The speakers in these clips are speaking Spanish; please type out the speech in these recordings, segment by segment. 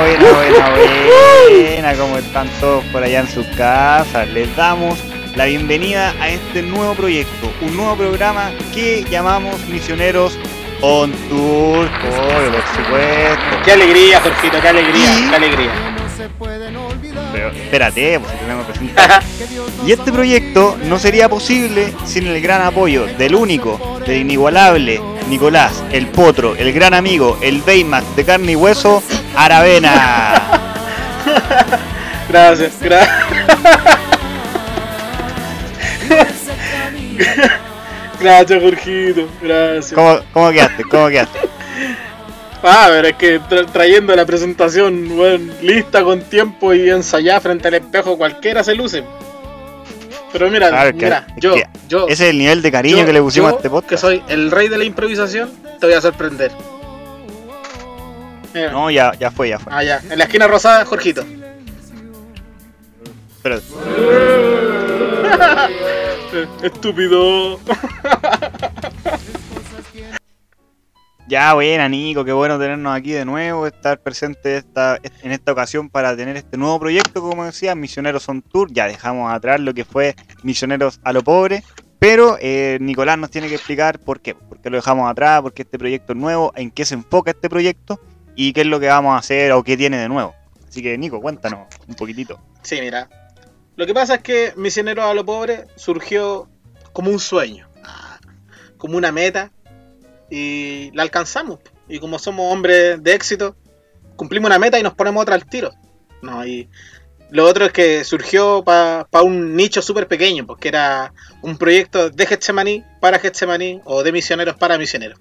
buena, buena, buena. ¿Cómo están todos por allá en sus casas? Les damos la bienvenida a este nuevo proyecto, un nuevo programa que llamamos Misioneros on Tour. Oh, por supuesto. Qué alegría, Jorgito, qué alegría, Y- qué alegría. Pero espérate, si tenemos que presentar. Y este proyecto no sería posible sin el gran apoyo del único, del inigualable Nicolás, el potro, el gran amigo, el Baymax de carne y hueso, Aravena. Gracias, gracias. Gracias, Jorgito, gracias. ¿Cómo, cómo quedaste? ¿Cómo quedaste? Ah, pero es que tra- trayendo la presentación bueno, lista con tiempo y ensayada frente al espejo, cualquiera se luce. Pero mira, Claro, mira, yo, yo, Ese es el nivel de cariño yo- que le pusimos yo, a este podcast. que soy el rey de la improvisación, te voy a sorprender. No, ya, ya fue, ya fue. Ah, ya. En la esquina rosada, Jorgito. Estúpido. ya, buena, Nico, qué bueno tenernos aquí de nuevo, estar presente esta, en esta ocasión para tener este nuevo proyecto, como decía, Misioneros on Tour. Ya dejamos atrás lo que fue Misioneros a lo pobre, pero eh, Nicolás nos tiene que explicar por qué, por qué lo dejamos atrás, por qué este proyecto es nuevo, en qué se enfoca este proyecto y qué es lo que vamos a hacer o qué tiene de nuevo. Así que, Nico, cuéntanos un poquitito. Sí, mira. Lo que pasa es que Misioneros a lo Pobre surgió como un sueño, como una meta, y la alcanzamos. Y como somos hombres de éxito, cumplimos una meta y nos ponemos otra al tiro. No, y lo otro es que surgió para un nicho súper pequeño, porque era un proyecto de Getsemaní para Getsemaní o de misioneros para misioneros.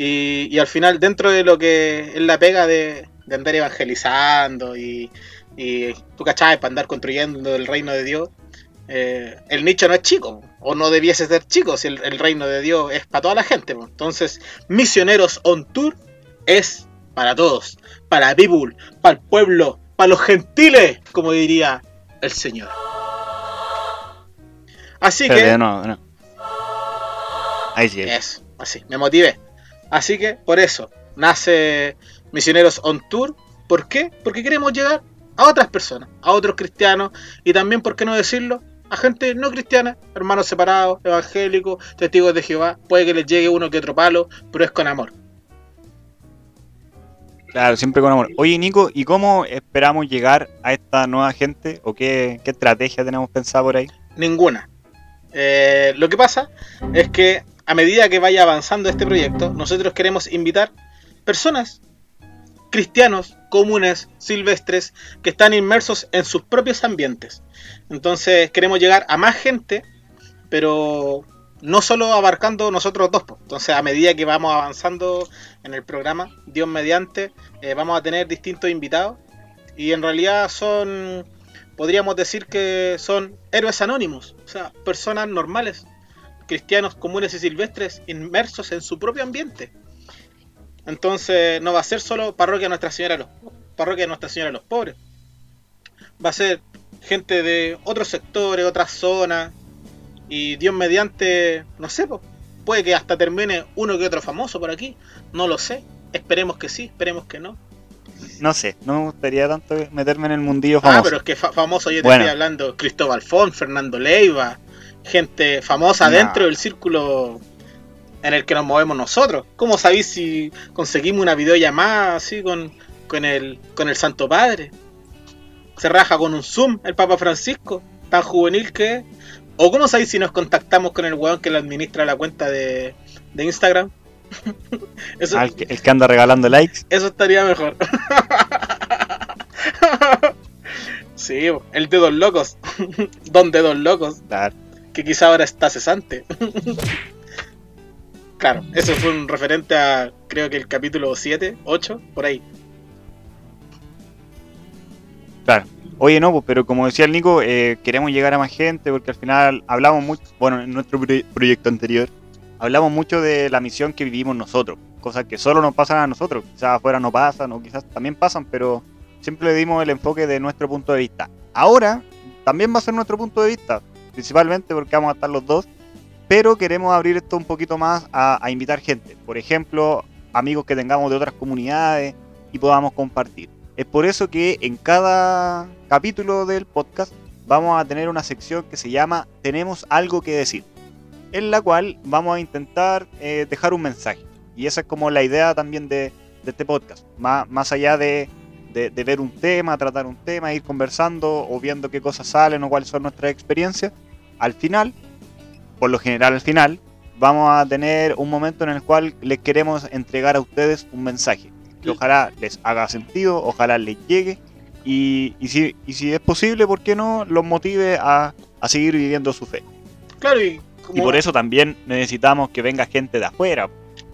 Y, y al final, dentro de lo que es la pega de, de andar evangelizando y, y tú cachai, para andar construyendo el reino de Dios, eh, el nicho no es chico, o no debiese ser chico, si el, el reino de Dios es para toda la gente. Entonces, Misioneros on Tour es para todos, para people, para el pueblo, para los gentiles, como diría el Señor. Así que... de nuevo. Ahí sí. Eso, así, me motivé. Así que por eso nace Misioneros on Tour. ¿Por qué? Porque queremos llegar a otras personas, a otros cristianos y también, ¿por qué no decirlo? A gente no cristiana, hermanos separados, evangélicos, testigos de Jehová. Puede que les llegue uno que otro palo, pero es con amor. Claro, siempre con amor. Oye, Nico, ¿y cómo esperamos llegar a esta nueva gente? ¿O qué, qué estrategia tenemos pensada por ahí? Ninguna. Eh, lo que pasa es que a medida que vaya avanzando este proyecto, nosotros queremos invitar personas, cristianos, comunes, silvestres, que están inmersos en sus propios ambientes. Entonces queremos llegar a más gente, pero no solo abarcando nosotros dos. Entonces a medida que vamos avanzando en el programa, Dios mediante, eh, vamos a tener distintos invitados. Y en realidad son podríamos decir que son héroes anónimos, o sea, personas normales, cristianos comunes y silvestres, inmersos en su propio ambiente. Entonces, no va a ser solo parroquia Nuestra Señora de los, parroquia Nuestra Señora de los Pobres. Va a ser gente de otros sectores, otras zonas, y Dios mediante, no sé, puede que hasta termine uno que otro famoso por aquí, no lo sé. Esperemos que sí, esperemos que no. No sé, no me gustaría tanto meterme en el mundillo Ah, famoso. pero es que fa- famoso yo te Bueno. estoy hablando Cristóbal Font, Fernando Leiva, gente famosa dentro del círculo en el que nos movemos nosotros. ¿Cómo sabéis si conseguimos una videollamada así con, con, el, con el Santo Padre? Se raja con un Zoom el Papa Francisco, tan juvenil que es. ¿O cómo sabéis si nos contactamos con el weón que le administra la cuenta de, de Instagram? Eso, Ah, el, que, el que anda regalando likes. eso estaría mejor. sí, el dedos locos. Don dedos locos. Claro. Que quizá ahora está cesante. claro, eso fue un referente a creo que el capítulo 7, 8, por ahí. Claro. Oye, no, pues, pero como decía el Nico, eh, queremos llegar a más gente porque al final hablamos mucho, bueno, en nuestro proye- proyecto anterior, hablamos mucho de la misión que vivimos nosotros, cosas que solo nos pasan a nosotros, quizás afuera no pasan o quizás también pasan, pero siempre le dimos el enfoque de nuestro punto de vista. Ahora también va a ser nuestro punto de vista, principalmente porque vamos a estar los dos, pero queremos abrir esto un poquito más a, invitar gente, por ejemplo, amigos que tengamos de otras comunidades y podamos compartir. Es por eso que en cada capítulo del podcast vamos a tener una sección que se llama Tenemos algo que decir, en la cual vamos a intentar eh, dejar un mensaje. Y esa es como la idea también de, este podcast, más, más allá de, de, ver un tema, tratar un tema, ir conversando o viendo qué cosas salen o cuáles son nuestras experiencias. Al final, por lo general al final, vamos a tener un momento en el cual les queremos entregar a ustedes un mensaje que ojalá les haga sentido, ojalá les llegue y, y, si, y si es posible, ¿por qué no los motive a, a seguir viviendo su fe? Claro, y, y, por eso también necesitamos que venga gente de afuera.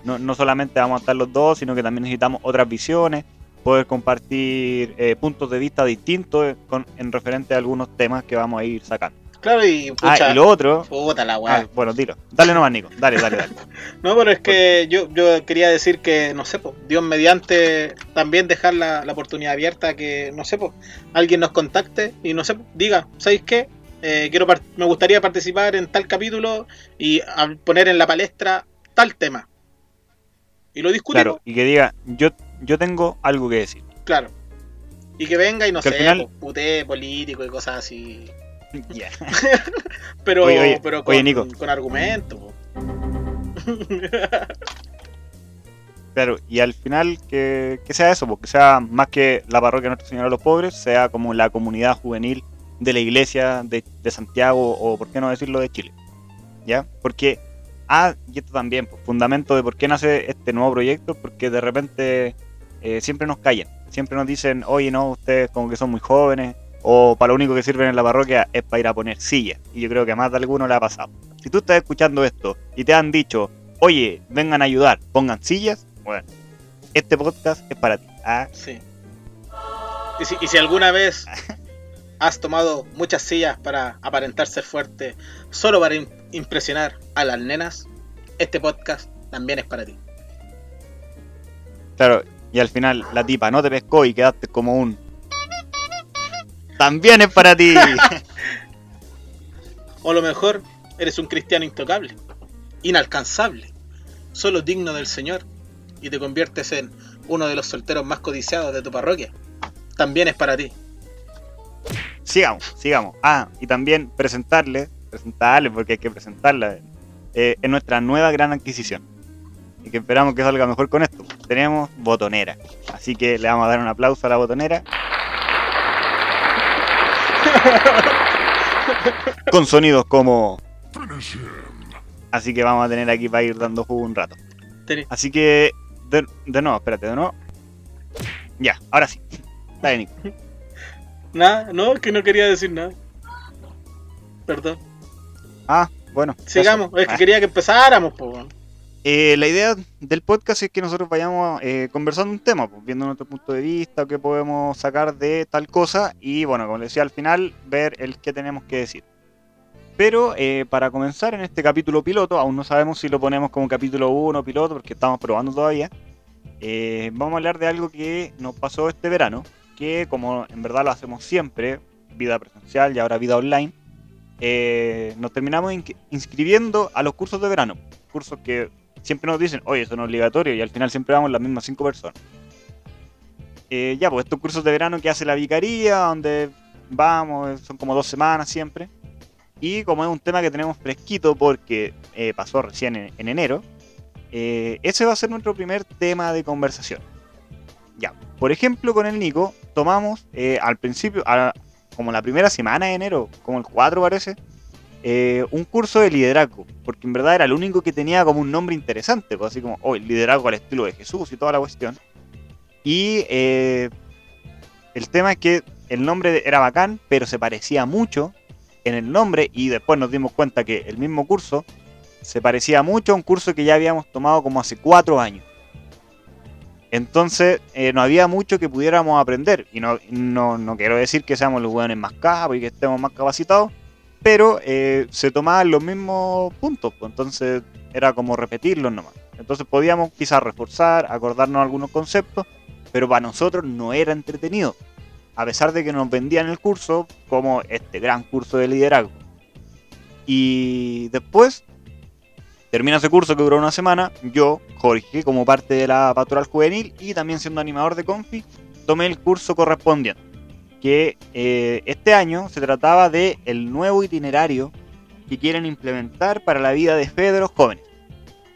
No, no, solamente vamos a estar los dos, sino que también necesitamos otras visiones, poder compartir eh, puntos de vista distintos con, en referente a algunos temas que vamos a ir sacando. Claro, y pucha, ah, y lo otro. Puta la weá. Ah, bueno, dilo. Dale nomás, Nico. Dale, dale, dale. no, pero es que yo, yo quería decir que, no sé, pues, Dios mediante también dejar la, la, oportunidad abierta que, no sé, pues, alguien nos contacte y, no sé, diga, ¿sabéis qué? Eh, quiero me gustaría participar en tal capítulo y poner en la palestra tal tema. Y lo discutimos. Claro, y que diga, yo, yo tengo algo que decir. Claro. Y que venga y no Que sé, al final- putee político y cosas así. Yeah. pero Oye, oye, pero con, oye, Nico. con. Claro, y al final que, que sea eso, porque sea más que la parroquia Nuestra Señora de los Pobres, sea como la comunidad juvenil de la iglesia de, de Santiago o por qué no decirlo de Chile. ¿Ya? Porque, ah, y esto también, pues, fundamento de por qué nace este nuevo proyecto, porque de repente eh, siempre nos callan, siempre nos dicen, oye, no, ustedes como que son muy jóvenes, o para lo único que sirven en la parroquia es para ir a poner sillas. Y yo creo que a más de alguno le ha pasado. Si tú estás escuchando esto y te han dicho, oye, vengan a ayudar, pongan sillas, bueno, este podcast es para ti. Ah, Sí. Y si, y si alguna vez has tomado muchas sillas para aparentar ser fuerte, solo para im- impresionar a las nenas, este podcast también es para ti. claro, y al final la tipa no te pescó y quedaste como un... También es para ti. O a lo mejor eres un cristiano intocable, inalcanzable, solo digno del Señor, y te conviertes en uno de los solteros más codiciados de tu parroquia. También es para ti. sigamos, sigamos. Ah, y también presentarle, presentarle porque hay que presentarla, eh, es nuestra nueva gran adquisición. Y que esperamos que salga mejor con esto. Tenemos botonera. Así que le vamos a dar un aplauso a la botonera. Con sonidos como... Así que vamos a tener aquí para ir dando jugo un rato. Así que... De, de nuevo, espérate, de nuevo. Ya, ahora sí. Dale, Nico. Nada, no, es que no quería decir nada. Perdón. Ah, bueno. Sigamos, eso. es que Ah. quería que empezáramos, po. Eh, la idea del podcast es que nosotros vayamos eh, conversando un tema, pues, viendo nuestro punto de vista, qué podemos sacar de tal cosa y bueno, como les decía al final, ver el qué tenemos que decir. Pero eh, para comenzar en este capítulo piloto, aún no sabemos si lo ponemos como capítulo 1 piloto porque estamos probando todavía, vamos a hablar de algo que nos pasó este verano, que como en verdad lo hacemos siempre, vida presencial y ahora vida online, nos terminamos in- inscribiendo a los cursos de verano, cursos que siempre nos dicen, oye, es obligatorio, y al final siempre vamos las mismas cinco personas. Eh, ya, pues estos cursos de verano que hace la vicaría, donde vamos, son como dos semanas siempre. Y como es un tema que tenemos fresquito porque eh, pasó recién en, en enero, eh, ese va a ser nuestro primer tema de conversación. Ya, por ejemplo, con el Nico tomamos eh, al principio, como la primera semana de enero, como el 4 parece, eh, un curso de liderazgo, porque en verdad era el único que tenía como un nombre interesante, pues así como, oh, el liderazgo al estilo de Jesús y toda la cuestión. Y eh, el tema es que el nombre era bacán, pero se parecía mucho en el nombre y después nos dimos cuenta que el mismo curso se parecía mucho a un curso que ya habíamos tomado como hace cuatro años. Entonces eh, no había mucho que pudiéramos aprender. Y no, no, no quiero decir que seamos los hueones más capos y que estemos más capacitados, pero eh, se tomaban los mismos puntos, pues, entonces era como repetirlos nomás. Entonces podíamos quizás reforzar, acordarnos algunos conceptos, pero para nosotros no era entretenido, a pesar de que nos vendían el curso como este gran curso de liderazgo. Y después termina ese curso que duró una semana, yo, Jorge, como parte de la pastoral juvenil y también siendo animador de Confi, tomé el curso correspondiente. Que eh, este año se trataba de el nuevo itinerario que quieren implementar para la vida de fe de los jóvenes.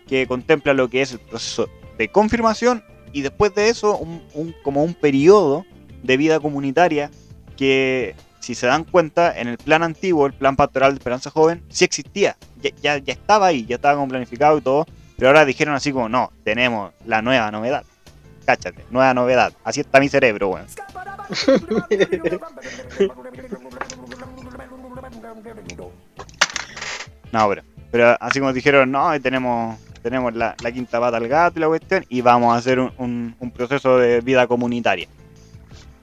Que contempla lo que es el proceso de confirmación y después de eso un, un- como un periodo de vida comunitaria que si se dan cuenta en el plan antiguo, el plan pastoral de Esperanza Joven, sí existía, ya, ya, ya estaba ahí, ya estaba como planificado y todo, pero ahora dijeron así como, no, tenemos la nueva novedad. Cáchate, nueva novedad. Así está mi cerebro, weón. No, pero, pero así como dijeron, no, tenemos, tenemos la, la quinta pata al gato y la cuestión, y vamos a hacer un, un- un proceso de vida comunitaria.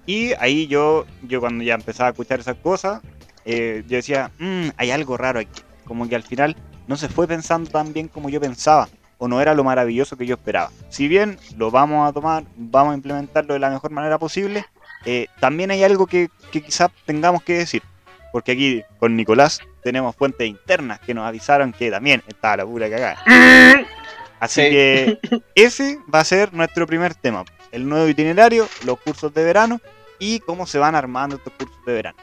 Y ahí yo, yo cuando ya empezaba a escuchar esas cosas, eh, yo decía, "Mm, hay algo raro aquí. Como que al final no se fue pensando tan bien como yo pensaba, o no era lo maravilloso que yo esperaba. Si bien lo vamos a tomar, vamos a implementarlo de la mejor manera posible, eh, también hay algo que, que quizás tengamos que decir. Porque aquí con Nicolás tenemos fuentes internas que nos avisaron que también estaba la pura cagada. Así Sí. que ese va a ser nuestro primer tema. El nuevo itinerario, los cursos de verano y cómo se van armando estos cursos de verano.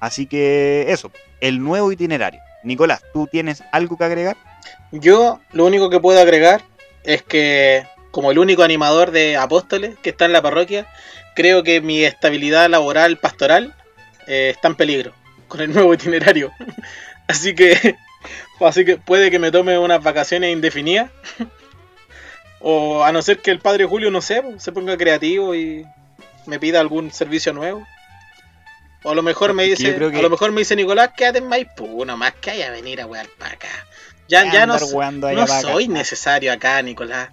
Así que eso, el nuevo itinerario. Nicolás, ¿tú tienes algo que agregar? Yo lo único que puedo agregar es que, como el único animador de apóstoles que está en la parroquia, creo que mi estabilidad laboral pastoral eh, está en peligro con el nuevo itinerario. así que, así que puede que me tome unas vacaciones indefinidas. o a no ser que el padre Julio, no sé, se ponga creativo y me pida algún servicio nuevo. O a lo mejor me dice, que- a lo mejor me dice Nicolás, quédate en Maipú, nomás que haya venir a wear para acá. Ya, ya no, no soy necesario acá, Nicolás.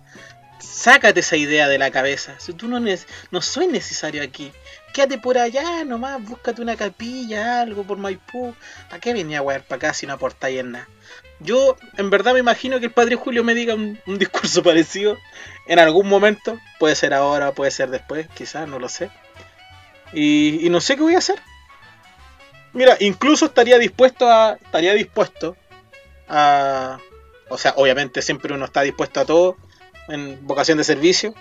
Sácate esa idea de la cabeza. Si tú no, no soy necesario aquí. Quédate por allá nomás, búscate una capilla, algo por Maipú. ¿Para qué venía a wear para acá si no aportáis en nada? Yo, en verdad, me imagino que el padre Julio me diga un, un discurso parecido en algún momento. Puede ser ahora, puede ser después, quizás, no lo sé. Y, y no sé qué voy a hacer. Mira, incluso estaría dispuesto a. Estaría dispuesto O sea, obviamente siempre uno está dispuesto a todo en vocación de servicio.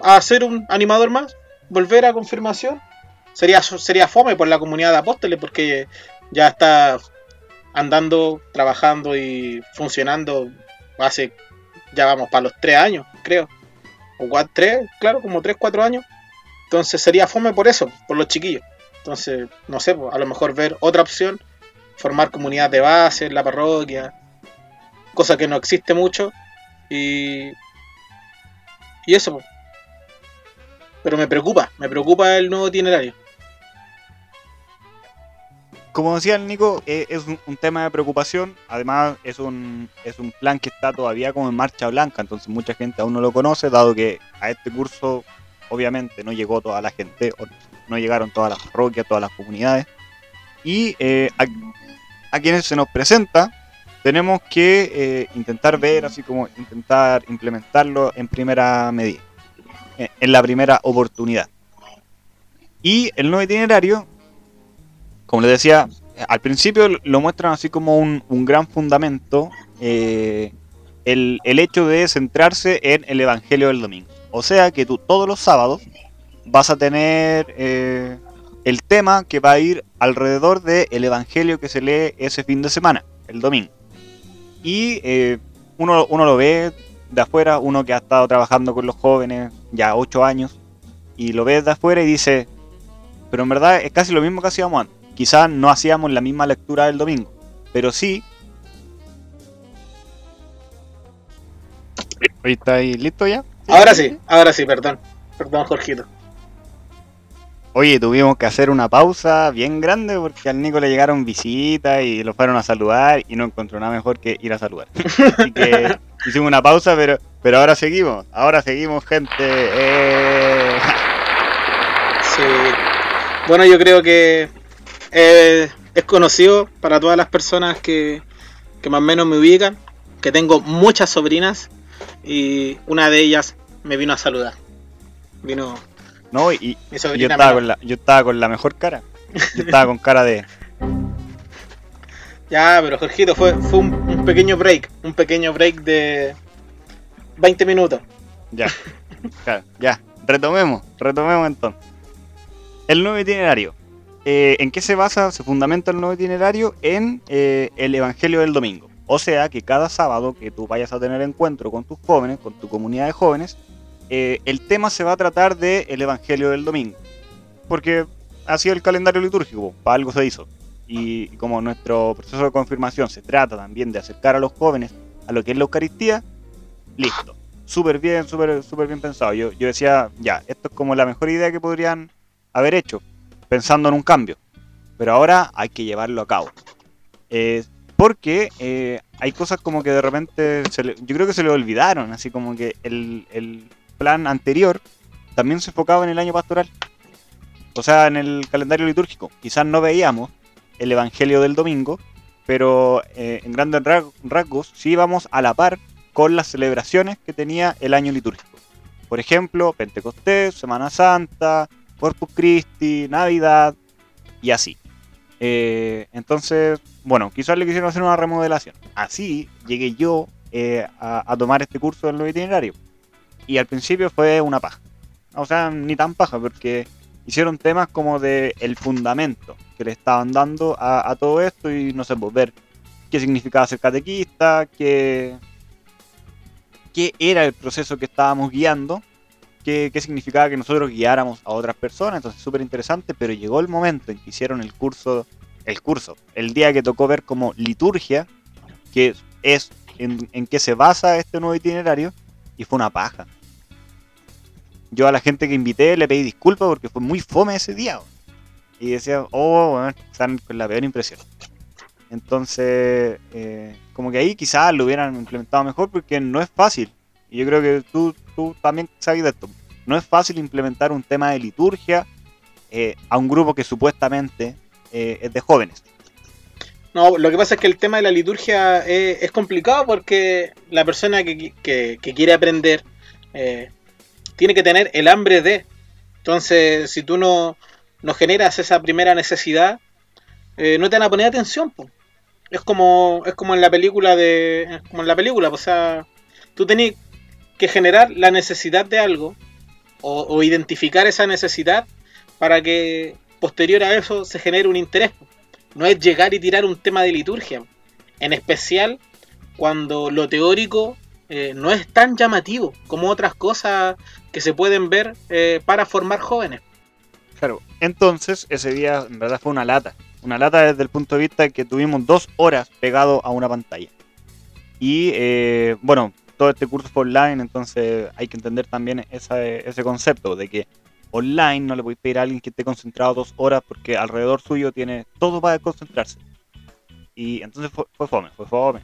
A ser un animador más, volver a confirmación. Sería, sería fome por la comunidad de apóstoles porque ya está andando, trabajando y funcionando hace, ya vamos para los tres años, creo. O cua- tres, claro, como tres, cuatro años. Entonces sería fome por eso, por los chiquillos. Entonces, no sé, pues, a lo mejor ver otra opción, formar comunidad de base en la parroquia, cosa que no existe mucho. Y, y eso. Pero me preocupa, me preocupa el nuevo itinerario. Como decía el Nico, eh, es un, tema de preocupación. Además, es un, es un plan que está todavía como en marcha blanca, entonces mucha gente aún no lo conoce, dado que a este curso obviamente no llegó toda la gente, no llegaron todas las parroquias, todas las comunidades. Y eh, a, quienes se nos presenta, tenemos que eh, intentar ver, así como intentar implementarlo en primera medida, en, en la primera oportunidad. Y el nuevo itinerario como les decía, al principio lo muestran así como un, un gran fundamento, eh, el, el hecho de centrarse en el Evangelio del domingo. O sea que tú todos los sábados vas a tener eh, el tema que va a ir alrededor del Evangelio que se lee ese fin de semana, el domingo. Y eh, uno, uno lo ve de afuera, uno que ha estado trabajando con los jóvenes ya ocho años, y lo ves de afuera y dice, pero en verdad es casi lo mismo que hacíamos antes quizás no hacíamos la misma lectura del domingo, pero sí. ¿está ahí listo ya? Ahora sí, ahora sí, perdón. Perdón, Jorgito. Oye, tuvimos que hacer una pausa bien grande porque al Nico le llegaron visitas y lo fueron a saludar y no encontró nada mejor que ir a saludar. Así que hicimos una pausa, pero, pero ahora seguimos. Ahora seguimos, gente. Eh... Sí. Bueno, yo creo que eh, es conocido para todas las personas que, que más o menos me ubican, que tengo muchas sobrinas y una de ellas me vino a saludar. Vino No, y, yo, estaba con la, yo estaba con la mejor cara. Yo estaba con cara de. Ya, pero Jorgito, fue, fue un, un pequeño break, un pequeño break de 20 minutos. Ya, claro, ya. retomemos, retomemos entonces. El nuevo itinerario. Eh, ¿En qué se basa, se fundamenta el nuevo itinerario? En eh, el Evangelio del Domingo. O sea que cada sábado que tú vayas a tener encuentro con tus jóvenes, con tu comunidad de jóvenes, eh, el tema se va a tratar del el Evangelio del Domingo. Porque así el calendario litúrgico, para algo se hizo. Y como nuestro proceso de confirmación se trata también de acercar a los jóvenes a lo que es la Eucaristía, listo. Súper bien, súper super bien pensado. Yo, decía, ya, esto es como la mejor idea que podrían haber hecho, pensando en un cambio. Pero ahora hay que llevarlo a cabo. Eh, porque eh, hay cosas como que de repente, yo creo que se le olvidaron, así como que el plan anterior también se enfocaba en el año pastoral. O sea, en el calendario litúrgico. Quizás no veíamos el Evangelio del domingo, pero eh, en grandes rasgos sí íbamos a la par con las celebraciones que tenía el año litúrgico. Por ejemplo, Pentecostés, Semana Santa, Corpus Christi, Navidad y así. Eh, entonces, bueno, quizás le quisieron hacer una remodelación. Así llegué yo eh, a, tomar este curso del nuevo itinerario. Y al principio fue una paja. O sea, ni tan paja, porque hicieron temas como de el fundamento que le estaban dando a, todo esto y no sé, pues ver qué significaba ser catequista, qué, qué era el proceso que estábamos guiando, qué, qué significaba que nosotros guiáramos a otras personas, entonces súper interesante, pero llegó el momento en que hicieron el curso, el curso, el día que tocó ver como liturgia, que es en, en qué se basa este nuevo itinerario, y fue una paja yo a la gente que invité le pedí disculpas porque fue muy fome ese día. Y decía, oh, bueno, están con la peor impresión. Entonces, eh, como que ahí quizás lo hubieran implementado mejor porque no es fácil. Y yo creo que tú, tú también sabes de esto. No es fácil implementar un tema de liturgia eh, a un grupo que supuestamente eh, es de jóvenes. No, lo que pasa es que el tema de la liturgia es, complicado porque la persona que, que, que quiere aprender tiene que tener el hambre de. Entonces, si tú no, no generas esa primera necesidad, eh, no te van a poner atención. Es como es como en la película de como en la película, o sea, tú tenés que generar la necesidad de algo o, identificar esa necesidad para que posterior a eso se genere un interés. No es llegar y tirar un tema de liturgia, en especial cuando lo teórico eh, no es tan llamativo como otras cosas que se pueden ver eh, para formar jóvenes. Claro, entonces ese día en verdad fue una lata. Una lata desde el punto de vista de que tuvimos dos horas pegado a una pantalla. Y eh, bueno, todo este curso fue online, entonces hay que entender también ese concepto de que online no le podéis pedir a alguien que esté concentrado dos horas porque alrededor suyo tiene todo para concentrarse. Y entonces fue, fome, fue fome.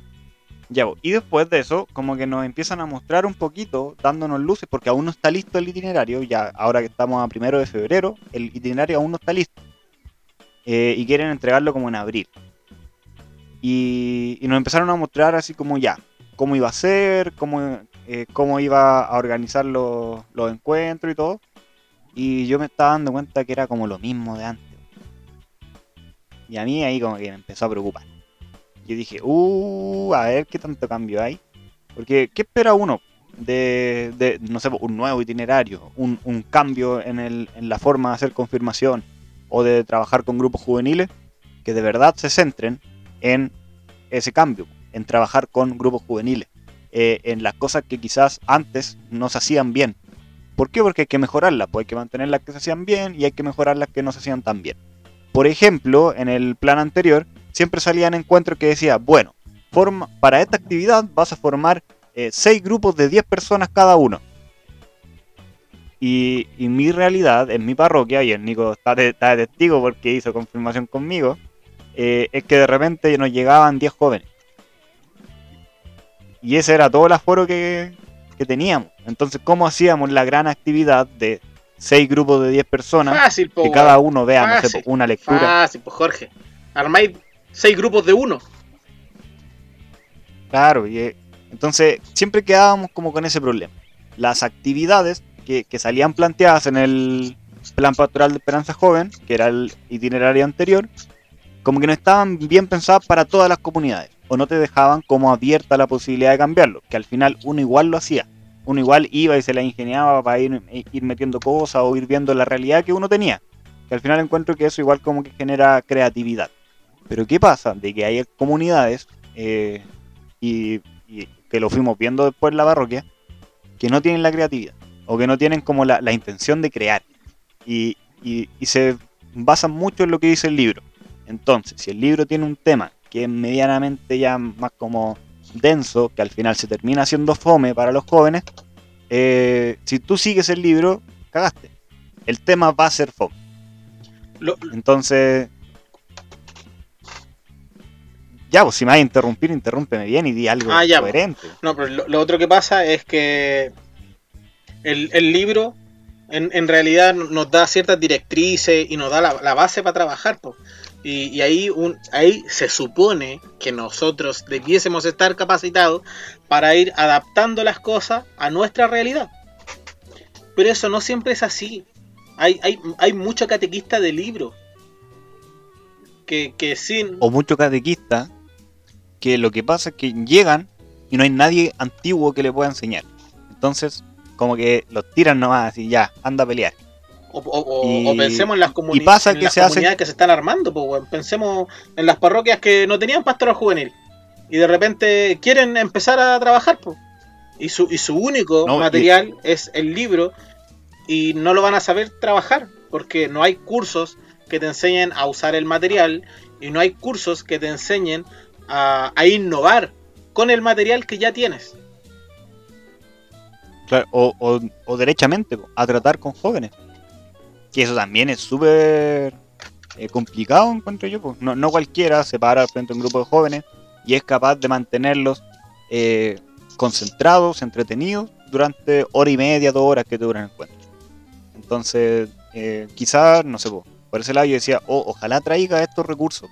Ya, y después de eso, como que nos empiezan a mostrar un poquito, dándonos luces, porque aún no está listo el itinerario, ya ahora que estamos a primero de febrero, el itinerario aún no está listo. Eh, y quieren entregarlo como en abril. Y, nos empezaron a mostrar así como ya, cómo iba a ser, cómo, eh, cómo iba a organizar los encuentros y todo. Y yo me estaba dando cuenta que era como lo mismo de antes. Y a mí ahí como que me empezó a preocupar yo dije, uh, a ver qué tanto cambio hay. Porque, ¿qué espera uno de, no sé, un nuevo itinerario, un, cambio en, el, en la forma de hacer confirmación o de trabajar con grupos juveniles? Que de verdad se centren en ese cambio, en trabajar con grupos juveniles, eh, en las cosas que quizás antes no se hacían bien. ¿Por qué? Porque hay que mejorarlas, pues hay que mantener las que se hacían bien y hay que mejorar las que no se hacían tan bien. Por ejemplo, en el plan anterior siempre salían encuentros que decía, bueno, forma, para esta actividad vas a formar eh, seis grupos de 10 personas cada uno. Y, mi realidad en mi parroquia, y el Nico está de, testigo porque hizo confirmación conmigo, eh, es que de repente nos llegaban 10 jóvenes. Y ese era todo el aforo que, teníamos. Entonces, ¿cómo hacíamos la gran actividad de seis grupos de 10 personas? Fácil, que cada uno vea, una lectura. Fácil, pues Jorge. Armáis seis grupos de uno. Claro, y, eh, entonces siempre quedábamos como con ese problema. Las actividades que, salían planteadas en el plan pastoral de Esperanza Joven, que era el itinerario anterior, como que no estaban bien pensadas para todas las comunidades, o no te dejaban como abierta la posibilidad de cambiarlo, que al final uno igual lo hacía. uno igual iba y se la ingeniaba para ir, ir metiendo cosas o ir viendo la realidad que uno tenía. Que al final encuentro que eso igual como que genera creatividad. Pero ¿qué pasa? De que hay comunidades, eh, y, que lo fuimos viendo después en la parroquia, que no tienen la creatividad, o que no tienen como la, intención de crear. Y, y, se basan mucho en lo que dice el libro. Entonces, si el libro tiene un tema que es medianamente ya más como denso, que al final se termina siendo fome para los jóvenes, eh, si tú sigues el libro, cagaste. El tema va a ser fome. Entonces, ya, pues si me vas a interrumpir, interrúmpeme bien y di algo ah, pues. coherente. No, pero lo, otro que pasa es que el, libro en, realidad nos da ciertas directrices y nos da la, base para trabajar. Pues. Y, ahí, un, ahí se supone que nosotros debiésemos estar capacitados para ir adaptando las cosas a nuestra realidad. Pero eso no siempre es así. Hay, hay, hay mucho catequista de libro. Que, que sin... O mucho catequista que lo que pasa es que llegan y no hay nadie antiguo que le pueda enseñar. Entonces, como que los tiran nomás y ya, anda a pelear. O, pensemos en las, comunidades que se comunidades que se están armando, pues, pensemos en las parroquias que no tenían pastoral juvenil y de repente quieren empezar a trabajar, pues. Y su, y su único material es el libro y no lo van a saber trabajar porque no hay cursos que te enseñen a usar el material y no hay cursos que te enseñen a, innovar con el material que ya tienes. o, o, derechamente, a tratar con jóvenes. Que eso también es súper eh, complicado, encuentro yo. No, no, cualquiera se para frente a un grupo de jóvenes y es capaz de mantenerlos eh, concentrados, entretenidos, durante hora y media, dos horas que duran el encuentro. Entonces, eh, quizás, no sé, por ese lado yo decía, oh, ojalá traiga estos recursos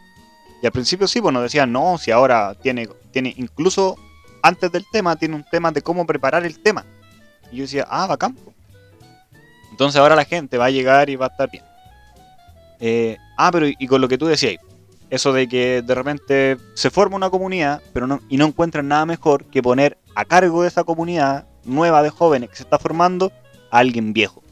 y al principio sí, pues nos decían, no, si ahora tiene, tiene, incluso antes del tema, tiene un tema de cómo preparar el tema. Y yo decía, ah, bacán. campo Entonces ahora la gente va a llegar y va a estar bien. Eh, ah, pero y con lo que tú decías, eso de que de repente se forma una comunidad pero no, y no encuentran nada mejor que poner a cargo de esa comunidad nueva de jóvenes que se está formando a alguien viejo.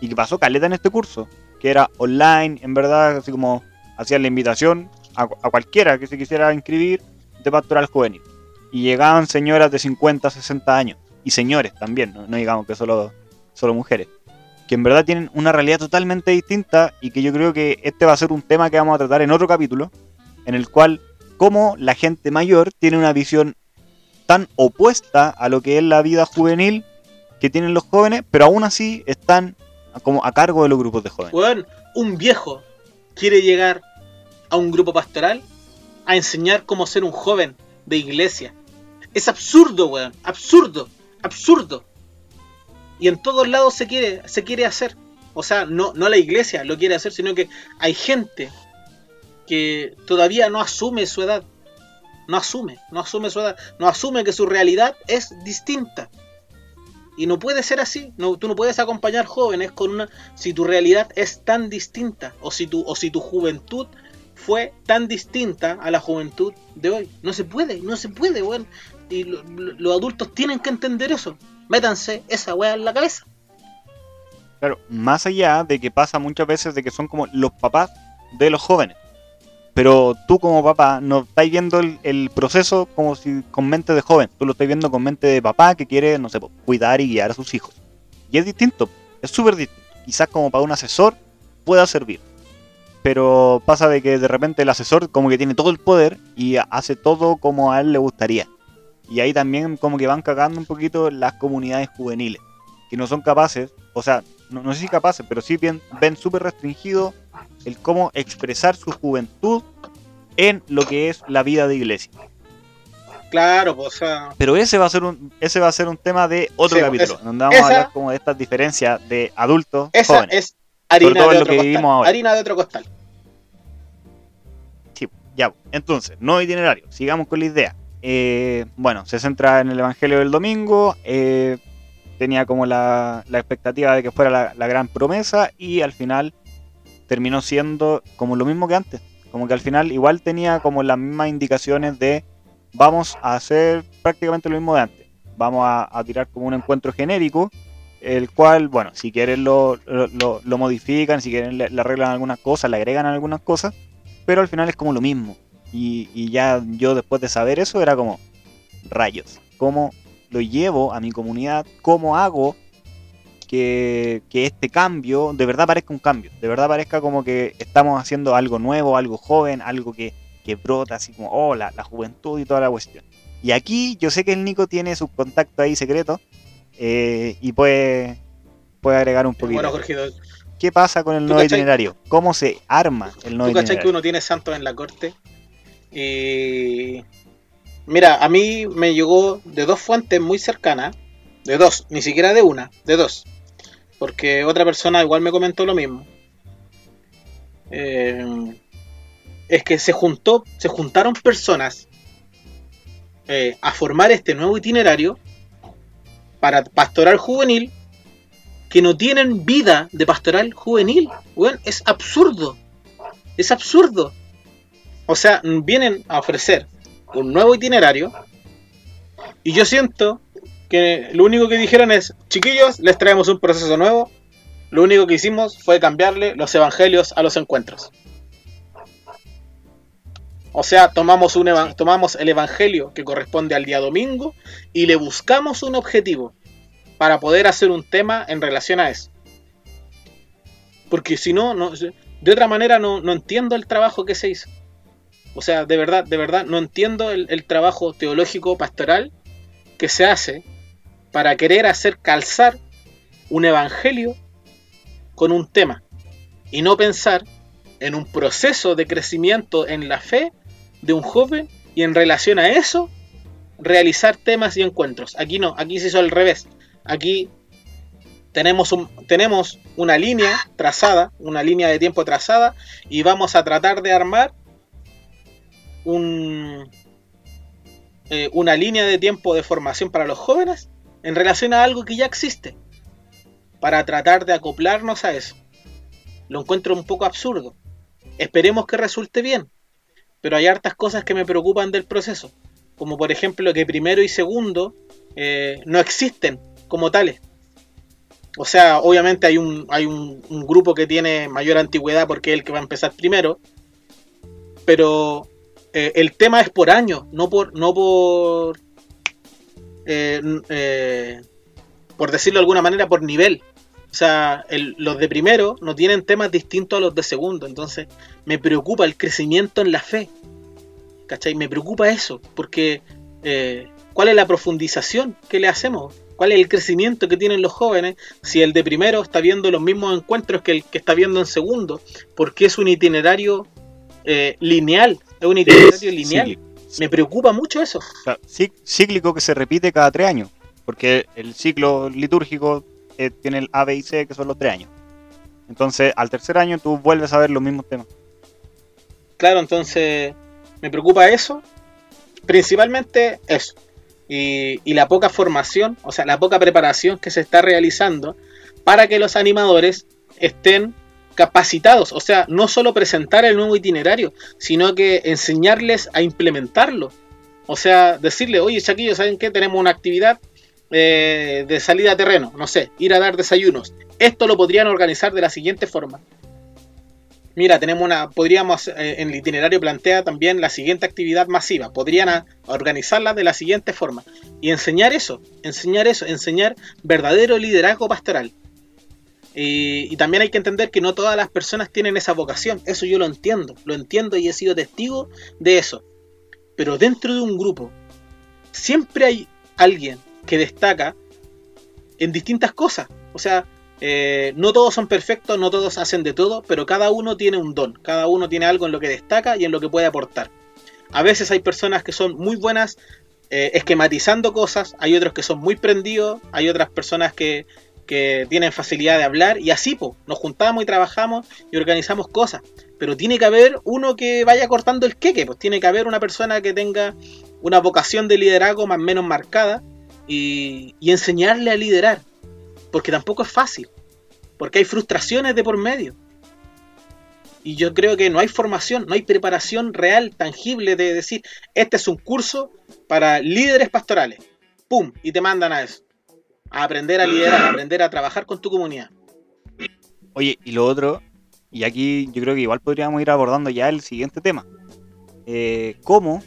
Y que pasó caleta en este curso, que era online, en verdad, así como hacían la invitación, a, cualquiera que se quisiera inscribir de pastoral juvenil. Y llegaban señoras de 50, 60 años. Y señores también, no, digamos que solo, solo mujeres. Que en verdad tienen una realidad totalmente distinta y que yo creo que este va a ser un tema que vamos a tratar en otro capítulo. En el cual, cómo la gente mayor tiene una visión tan opuesta a lo que es la vida juvenil que tienen los jóvenes, pero aún así están como a cargo de los grupos de jóvenes. Un viejo quiere llegar a un grupo pastoral a enseñar cómo ser un joven de iglesia. Es absurdo, weón. Absurdo. Absurdo. Y en todos lados se quiere, se quiere hacer. O sea, no, no la iglesia lo quiere hacer, sino que hay gente que todavía no asume su edad. No asume, no asume su edad. No asume que su realidad es distinta. Y no puede ser así. No, tú no puedes acompañar jóvenes con una. Si tu realidad es tan distinta. O si tu, o si tu juventud fue tan distinta a la juventud de hoy. No se puede, no se puede, weón. Y los adultos tienen que entender eso. Métanse esa weá en la cabeza. Claro, más allá de que pasa muchas veces de que son como los papás de los jóvenes. Pero tú como papá no estás viendo el, proceso como si con mente de joven. Tú lo estás viendo con mente de papá que quiere, no sé, cuidar y guiar a sus hijos. Y es distinto, es súper distinto. Quizás como para un asesor pueda servir pero pasa de que de repente el asesor como que tiene todo el poder y hace todo como a él le gustaría. Y ahí también como que van cagando un poquito las comunidades juveniles, que no son capaces, o sea, no, sé si capaces, pero sí bien, ven súper restringido el cómo expresar su juventud en lo que es la vida de iglesia. Claro, pues, o sea... Pero ese va a ser un, ese va a ser un tema de otro capítulo, donde vamos a hablar como de estas diferencias de adultos esa Es Harina de, otro costal. harina de otro costal. Sí, ya. Entonces, no itinerario. Sigamos con la idea. Eh, bueno, se centra en el Evangelio del domingo. Eh, tenía como la, expectativa de que fuera la, gran promesa y al final terminó siendo como lo mismo que antes. Como que al final igual tenía como las mismas indicaciones de vamos a hacer prácticamente lo mismo de antes. vamos a, tirar como un encuentro genérico, el cual, bueno, si quieren lo, lo, modifican, si quieren le, arreglan algunas cosas, le agregan algunas cosas, pero al final es como lo mismo. Y, y ya yo después de saber eso era como, rayos, ¿cómo lo llevo a mi comunidad? ¿Cómo hago que, este cambio de verdad parezca un cambio, de verdad parezca como que estamos haciendo algo nuevo, algo joven, algo que, brota así como, oh, la, juventud y toda la cuestión. Y aquí yo sé que el Nico tiene su contacto ahí secreto eh, y puede, puede agregar un poquito. Bueno, ¿Qué pasa con el nuevo itinerario? ¿Cómo se arma el nuevo ¿Tú itinerario? que uno tiene santos en la corte? Y... Mira, a mí me llegó de dos fuentes muy cercanas, de dos, ni siquiera de una, de dos. Porque otra persona igual me comentó lo mismo. Eh, es que se juntó, se juntaron personas eh, a formar este nuevo itinerario para pastoral juvenil que no tienen vida de pastoral juvenil. Bueno, es absurdo. Es absurdo. O sea, vienen a ofrecer un nuevo itinerario y yo siento que lo único que dijeron es, chiquillos, les traemos un proceso nuevo. Lo único que hicimos fue cambiarle los evangelios a los encuentros. O sea, tomamos, un tomamos el evangelio que corresponde al día domingo y le buscamos un objetivo para poder hacer un tema en relación a eso. Porque si no, no de otra manera no, entiendo el trabajo que se hizo. O sea, de verdad, de verdad, no entiendo el trabajo teológico pastoral que se hace para querer hacer calzar un evangelio con un tema y no pensar en un proceso de crecimiento en la fe de un joven y en relación a eso realizar temas y encuentros. Aquí no, aquí se hizo al revés. Aquí tenemos, un, tenemos una línea trazada, una línea de tiempo trazada y vamos a tratar de armar un, eh, una línea de tiempo de formación para los jóvenes en relación a algo que ya existe, para tratar de acoplarnos a eso. Lo encuentro un poco absurdo. Esperemos que resulte bien, pero hay hartas cosas que me preocupan del proceso, como por ejemplo que primero y segundo eh, no existen como tales. O sea, obviamente hay, un, hay un, grupo que tiene mayor antigüedad porque es el que va a empezar primero, pero eh, el tema es por año, no por, no por eh, eh, por decirlo de alguna manera, por nivel. O sea, los de primero no tienen temas distintos a los de segundo. Entonces, me preocupa el crecimiento en la fe. ¿Cachai? Me preocupa eso. Porque, ¿cuál es la profundización que le hacemos? ¿Cuál es el crecimiento que tienen los jóvenes si el de primero está viendo los mismos encuentros que el que está viendo en segundo? Porque es un itinerario lineal. Es un itinerario lineal. Me preocupa mucho eso. cíclico que se repite cada tres años, porque el ciclo litúrgico eh, tiene el A, B y C, que son los tres años. Entonces, al tercer año tú vuelves a ver los mismos temas. Claro, entonces me preocupa eso, principalmente eso. Y, y, la poca formación, o sea, la poca preparación que se está realizando para que los animadores estén capacitados, o sea, no solo presentar el nuevo itinerario, sino que enseñarles a implementarlo. O sea, decirle, oye, Chaquillo, ¿saben qué? Tenemos una actividad eh, de salida a terreno, no sé, ir a dar desayunos. Esto lo podrían organizar de la siguiente forma. Mira, tenemos una, podríamos, eh, en el itinerario plantea también la siguiente actividad masiva. Podrían organizarla de la siguiente forma. Y enseñar eso, enseñar eso, enseñar verdadero liderazgo pastoral. Y, también hay que entender que no todas las personas tienen esa vocación. Eso yo lo entiendo, lo entiendo y he sido testigo de eso. Pero dentro de un grupo, siempre hay alguien que destaca en distintas cosas. O sea, eh, no todos son perfectos, no todos hacen de todo, pero cada uno tiene un don, cada uno tiene algo en lo que destaca y en lo que puede aportar. A veces hay personas que son muy buenas eh, esquematizando cosas, hay otros que son muy prendidos, hay otras personas que que tienen facilidad de hablar y así nos juntamos y trabajamos y organizamos cosas. Pero tiene que haber uno que vaya cortando el queque, pues tiene que haber una persona que tenga una vocación de liderazgo más o menos marcada y, y enseñarle a liderar. Porque tampoco es fácil, porque hay frustraciones de por medio. Y yo creo que no hay formación, no hay preparación real, tangible de decir, este es un curso para líderes pastorales. ¡pum! Y te mandan a eso. A aprender a liderar, a aprender a trabajar con tu comunidad. Oye, y lo otro, y aquí yo creo que igual podríamos ir abordando ya el siguiente tema. Eh, cómo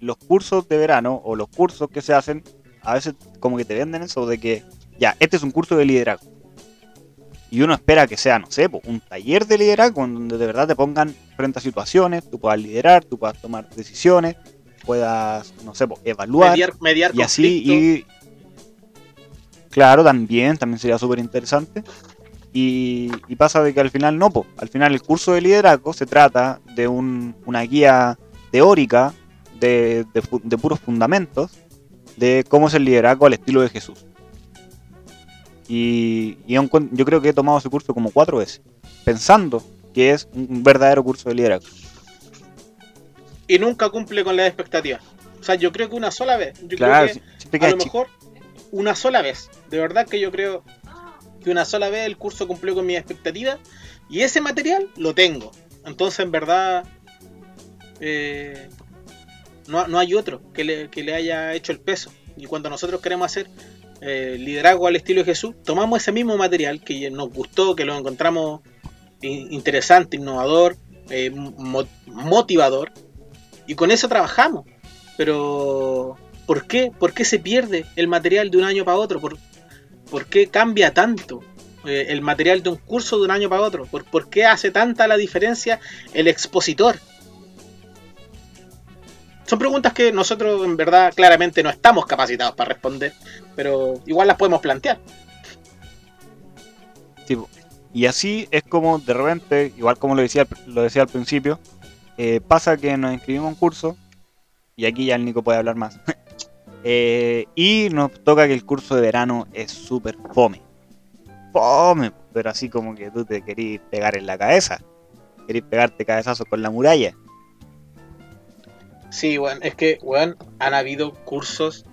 los cursos de verano o los cursos que se hacen, a veces como que te venden eso de que, ya, este es un curso de liderazgo. Y uno espera que sea, no sé, un taller de liderazgo donde de verdad te pongan frente a situaciones, tú puedas liderar, tú puedas tomar decisiones, puedas, no sé, evaluar. Mediar, y así y Claro, también, también sería súper interesante. Y, pasa de que al final no, po. al final el curso de liderazgo se trata de una guía teórica de, puros fundamentos de cómo es el liderazgo al estilo de Jesús. Y, yo creo que he tomado ese curso como cuatro veces, pensando que es un verdadero curso de liderazgo. Y nunca cumple con las expectativas. O sea, yo creo que una sola vez. Yo creo que a lo mejor una sola vez. De verdad que yo creo que una sola vez el curso cumplió con mis expectativas. Y ese material lo tengo. Entonces, en verdad, eh, no, hay otro que le, haya hecho el peso. Y cuando nosotros queremos hacer eh, liderazgo al estilo de Jesús, tomamos ese mismo material que nos gustó, que lo encontramos interesante, innovador, eh, motivador, y con eso trabajamos. Pero, ¿por qué? ¿Por qué se pierde el material de un año para otro? ¿Por, por qué cambia tanto eh, el material de un curso de un año para otro? ¿Por, ¿Por qué hace tanta la diferencia el expositor? Son preguntas que nosotros en verdad claramente no estamos capacitados para responder, pero igual las podemos plantear. y así es como de repente, igual como lo decía, lo decía al principio, eh, pasa que nos inscribimos a un curso, y aquí ya el Nico puede hablar más, eh, y nos toca que el curso de verano es súper fome. Fome, pero así como que tú te querís pegar en la cabeza, querís pegarte cabezazos con la muralla. Sí, weón, es que, weón, han habido cursos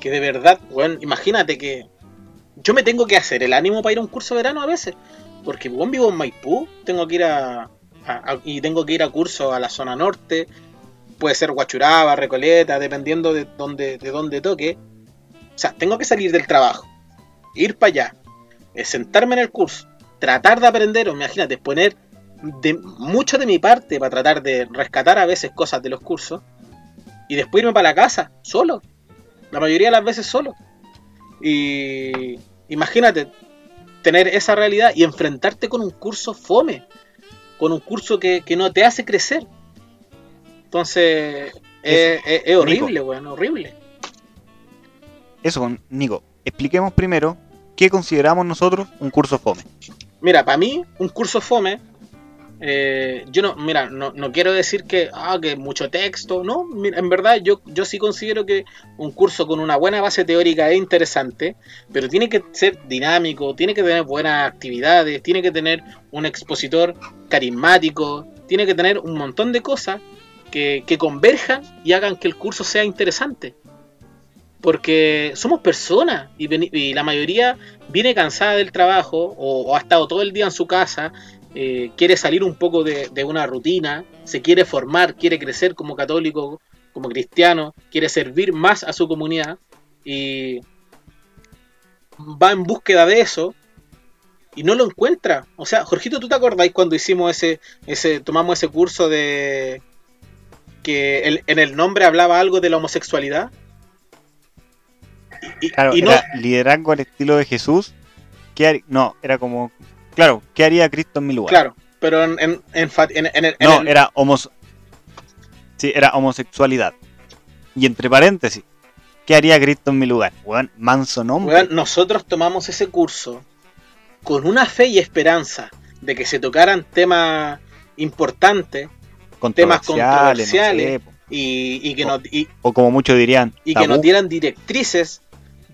que de verdad, weón, imagínate que yo me tengo que hacer el ánimo para ir a un curso de verano a veces. Porque, weón, vivo en Maipú, tengo que ir a, y tengo que ir a cursos a la zona norte, puede ser Huachuraba, Recoleta, dependiendo de dónde, de dónde toque. O sea, tengo que salir del trabajo, ir para allá, eh, sentarme en el curso, tratar de aprender, o imagínate, poner de mucho de mi parte para tratar de rescatar a veces cosas de los cursos y después irme para la casa, solo. La mayoría de las veces solo. Y imagínate tener esa realidad y enfrentarte con un curso fome, con un curso que, no te hace crecer. Entonces, es, horrible, bueno, horrible. Eso, Nico, expliquemos primero qué consideramos nosotros un curso fome. Mira, para mí, un curso fome eh, yo no, mira, no, quiero decir que, ah, que mucho texto, no, en verdad yo, yo sí considero que un curso con una buena base teórica es interesante, pero tiene que ser dinámico, tiene que tener buenas actividades, tiene que tener un expositor carismático, tiene que tener un montón de cosas que, converjan y hagan que el curso sea interesante. Porque somos personas y, la mayoría viene cansada del trabajo o ha estado todo el día en su casa eh, quiere salir un poco de, una rutina, se quiere formar, quiere crecer como católico, como cristiano, quiere servir más a su comunidad y va en búsqueda de eso y no lo encuentra. O sea, Jorgito, ¿tú te acordáis cuando hicimos ese, ese tomamos ese curso de que en el nombre hablaba algo de la homosexualidad? Y, claro, no... liderazgo al estilo de Jesús. Que, no, era como Claro, ¿qué haría Cristo en mi lugar? Claro, pero en, en, en, No, era homos... Sí, era homosexualidad. Y entre paréntesis, ¿qué haría Cristo en mi lugar? Bueno, manso nombre. nosotros tomamos ese curso con una fe y esperanza de que se tocaran temas importantes, temas controversiales, y, que no, o como muchos dirían, y que nos dieran directrices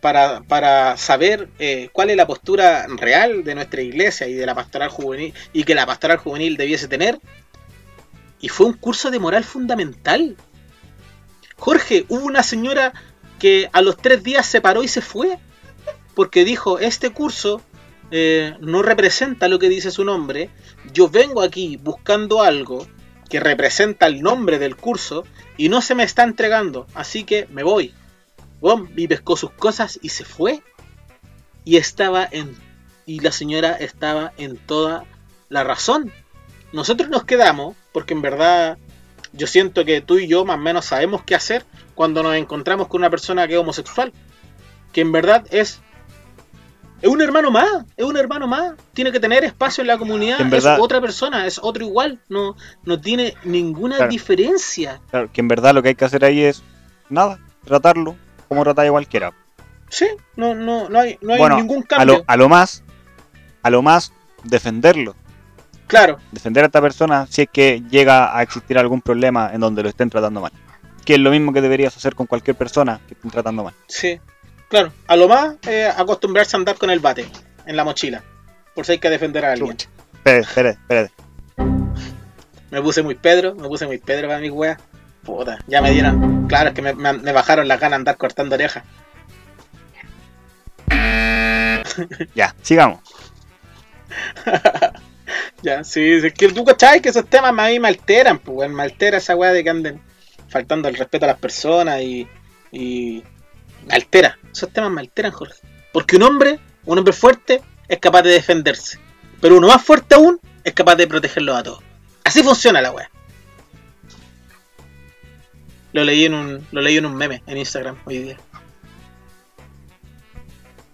para, saber eh, cuál es la postura real de nuestra iglesia y de la pastoral juvenil y que la pastoral juvenil debiese tener. Y fue un curso de moral fundamental. Jorge, hubo una señora que a los tres días se paró y se fue. Porque dijo, este curso eh, no representa lo que dice su nombre. Yo vengo aquí buscando algo que representa el nombre del curso y no se me está entregando. Así que me voy. Y pescó sus cosas y se fue. Y estaba en. Y la señora estaba en toda la razón. Nosotros nos quedamos, porque en verdad yo siento que tú y yo más o menos sabemos qué hacer cuando nos encontramos con una persona que es homosexual. Que en verdad es. Es un hermano más, es un hermano más. Tiene que tener espacio en la comunidad. En es otra persona, es otro igual. No, no tiene ninguna Claro. diferencia. Claro, que en verdad lo que hay que hacer ahí es nada, tratarlo como tratar a cualquiera. Sí, no, no, no hay, no hay Bueno, ningún A cambio. lo, a lo más, a lo más, defenderlo. Claro, Defender a esta persona si es que llega a existir algún problema en donde lo estén tratando mal. Que es lo mismo que deberías hacer con cualquier persona que estén tratando mal. sí. Claro, a lo más eh, acostumbrarse a andar con el bate en la mochila. Por si hay que defender a alguien. Espérate, espérate, espérate. Me puse muy Pedro, me puse muy Pedro para mi wea. Puta, ya me dieron. Claro, es que me, me- me bajaron las ganas de andar cortando orejas. Ya, sigamos. Ya, sí, es que tú cachai que esos temas a mí me alteran, pues, weón, me altera esa weá de que anden faltando el respeto a las personas y, y me altera, esos temas me alteran, Jorge. Porque un hombre, un hombre fuerte, es capaz de defenderse, pero uno más fuerte aún es capaz de protegerlos a todos. Así funciona la weá. Lo leí en un, lo leí en un meme en Instagram hoy día.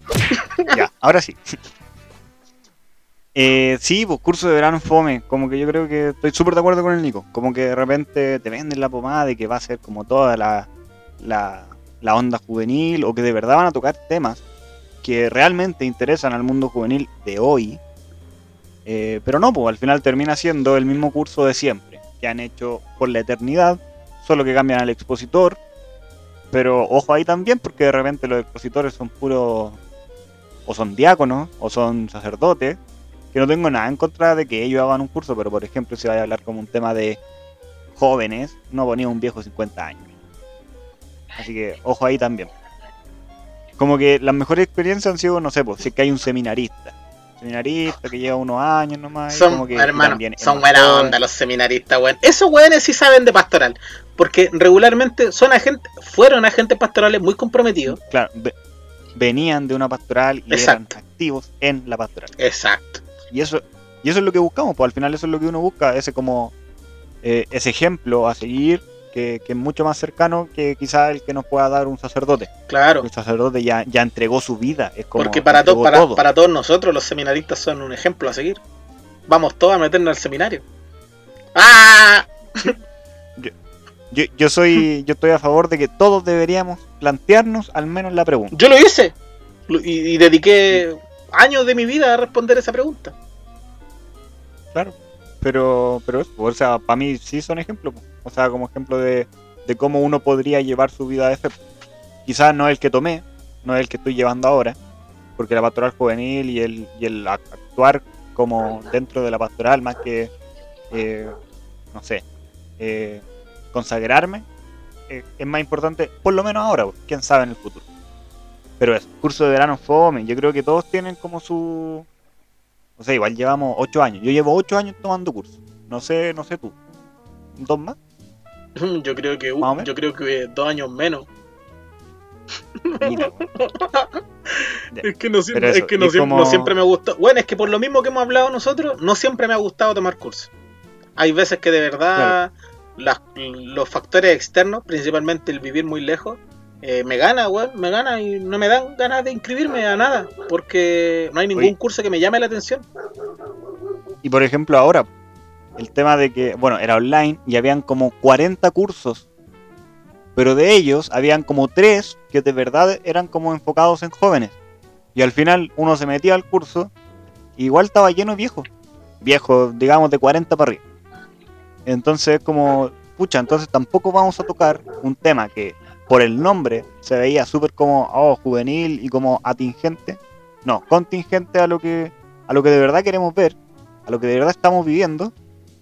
Ya, ahora sí. Eh, sí, pues curso de verano fome. Como que yo creo que estoy súper de acuerdo con el Nico. Como que de repente te venden la pomada de que va a ser como toda la, la, la onda juvenil o que de verdad van a tocar temas que realmente interesan al mundo juvenil de hoy. Eh, pero no, pues al final termina siendo el mismo curso de siempre, que han hecho por la eternidad, solo que cambian al expositor. Pero ojo ahí también, porque de repente los expositores son puros o son diáconos o son sacerdotes, que no tengo nada en contra de que ellos hagan un curso, pero por ejemplo si vaya a hablar como un tema de jóvenes, no ponía un viejo de 50 años. Así que ojo ahí también. Como que las mejores experiencias han sido, no sé, pues si es que hay un seminarista. Seminarista que lleva unos años nomás. y como Son, que hermano, también son buena onda los seminaristas, weón. Esos weones sí saben de pastoral. Porque regularmente son agentes, fueron agentes pastorales muy comprometidos. Claro, ve- venían de una pastoral y Exacto. eran activos en la pastoral. Exacto. Y eso, y eso es lo que buscamos, pues al final eso es lo que uno busca, ese como eh, ese ejemplo a seguir que, que es mucho más cercano que quizá el que nos pueda dar un sacerdote. Claro. El sacerdote ya, ya entregó su vida, es como Porque para, to- para, todo. para todos nosotros los seminaristas son un ejemplo a seguir. Vamos todos a meternos al seminario. ¡Ah! Yo, yo soy, yo estoy a favor de que todos deberíamos plantearnos al menos la pregunta. Yo lo hice. Y dediqué años de mi vida a responder esa pregunta. Claro. Pero, pero eso, o sea, para mí sí son ejemplos. O sea, como ejemplo de, de cómo uno podría llevar su vida de fe. Quizás no el que tomé, no el que estoy llevando ahora, porque la pastoral juvenil y el, y el ac- actuar como dentro de la pastoral, más que, eh, no sé, eh, consagrarme, eh, es más importante, por lo menos ahora, quién sabe en el futuro. Pero es, curso de verano fome, yo creo que todos tienen como su... O sea, igual llevamos 8 años. Yo llevo 8 años tomando curso. No sé, no sé tú. ¿Dos más? Yo creo que, uh, yo creo que dos años menos. Mira. Es que no, es que siempre, como- no siempre me gustó. Bueno, es que por lo mismo que hemos hablado nosotros, no siempre me ha gustado tomar cursos. Hay veces que de verdad las- los factores externos, principalmente el vivir muy lejos, eh, me gana, weón, me gana y no me dan ganas de inscribirme a nada, porque no hay ningún Oye. curso que me llame la atención. Y por ejemplo, ahora, el tema de que, bueno, era online y habían como 40 cursos. Pero de ellos habían como 3 que de verdad eran como enfocados en jóvenes. Y al final uno se metía al curso, y igual estaba lleno de viejos. Viejos, digamos, de 40 para arriba. Entonces, como, pucha, entonces tampoco vamos a tocar un tema que por el nombre se veía súper como, oh, juvenil y como atingente. No, contingente a lo que a lo que de verdad queremos ver, a lo que de verdad estamos viviendo,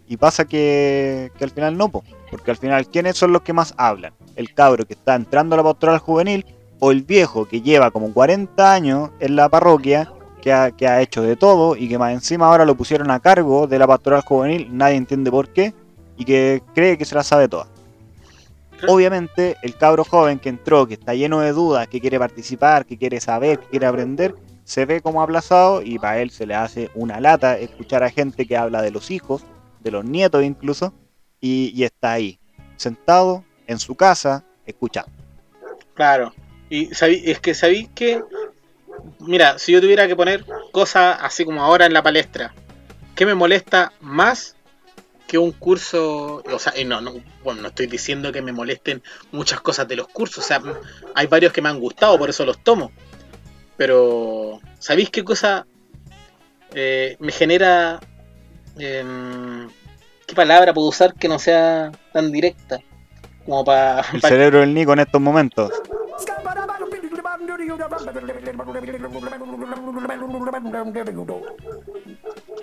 y pasa que, que al final no, po, porque al final, ¿quiénes son los que más hablan? El cabro que está entrando a la pastoral juvenil o el viejo que lleva como 40 años en la parroquia, que ha, que ha hecho de todo y que más encima ahora lo pusieron a cargo de la pastoral juvenil, nadie entiende por qué, y que cree que se la sabe toda. Obviamente, el cabro joven que entró, que está lleno de dudas, que quiere participar, que quiere saber, que quiere aprender, se ve como aplazado y para él se le hace una lata escuchar a gente que habla de los hijos, de los nietos incluso, y, y está ahí, sentado en su casa, escuchando. Claro. Y sabí, es que sabéis que, mira, si yo tuviera que poner cosas así como ahora en la palestra, ¿qué me molesta más que un curso? O sea, y no, no, bueno, no estoy diciendo que me molesten muchas cosas de los cursos, o sea, hay varios que me han gustado, por eso los tomo. Pero, ¿sabéis qué cosa eh, me genera... em, ¿Qué palabra puedo usar que no sea tan directa? Como para... El cerebro del Nico en estos momentos.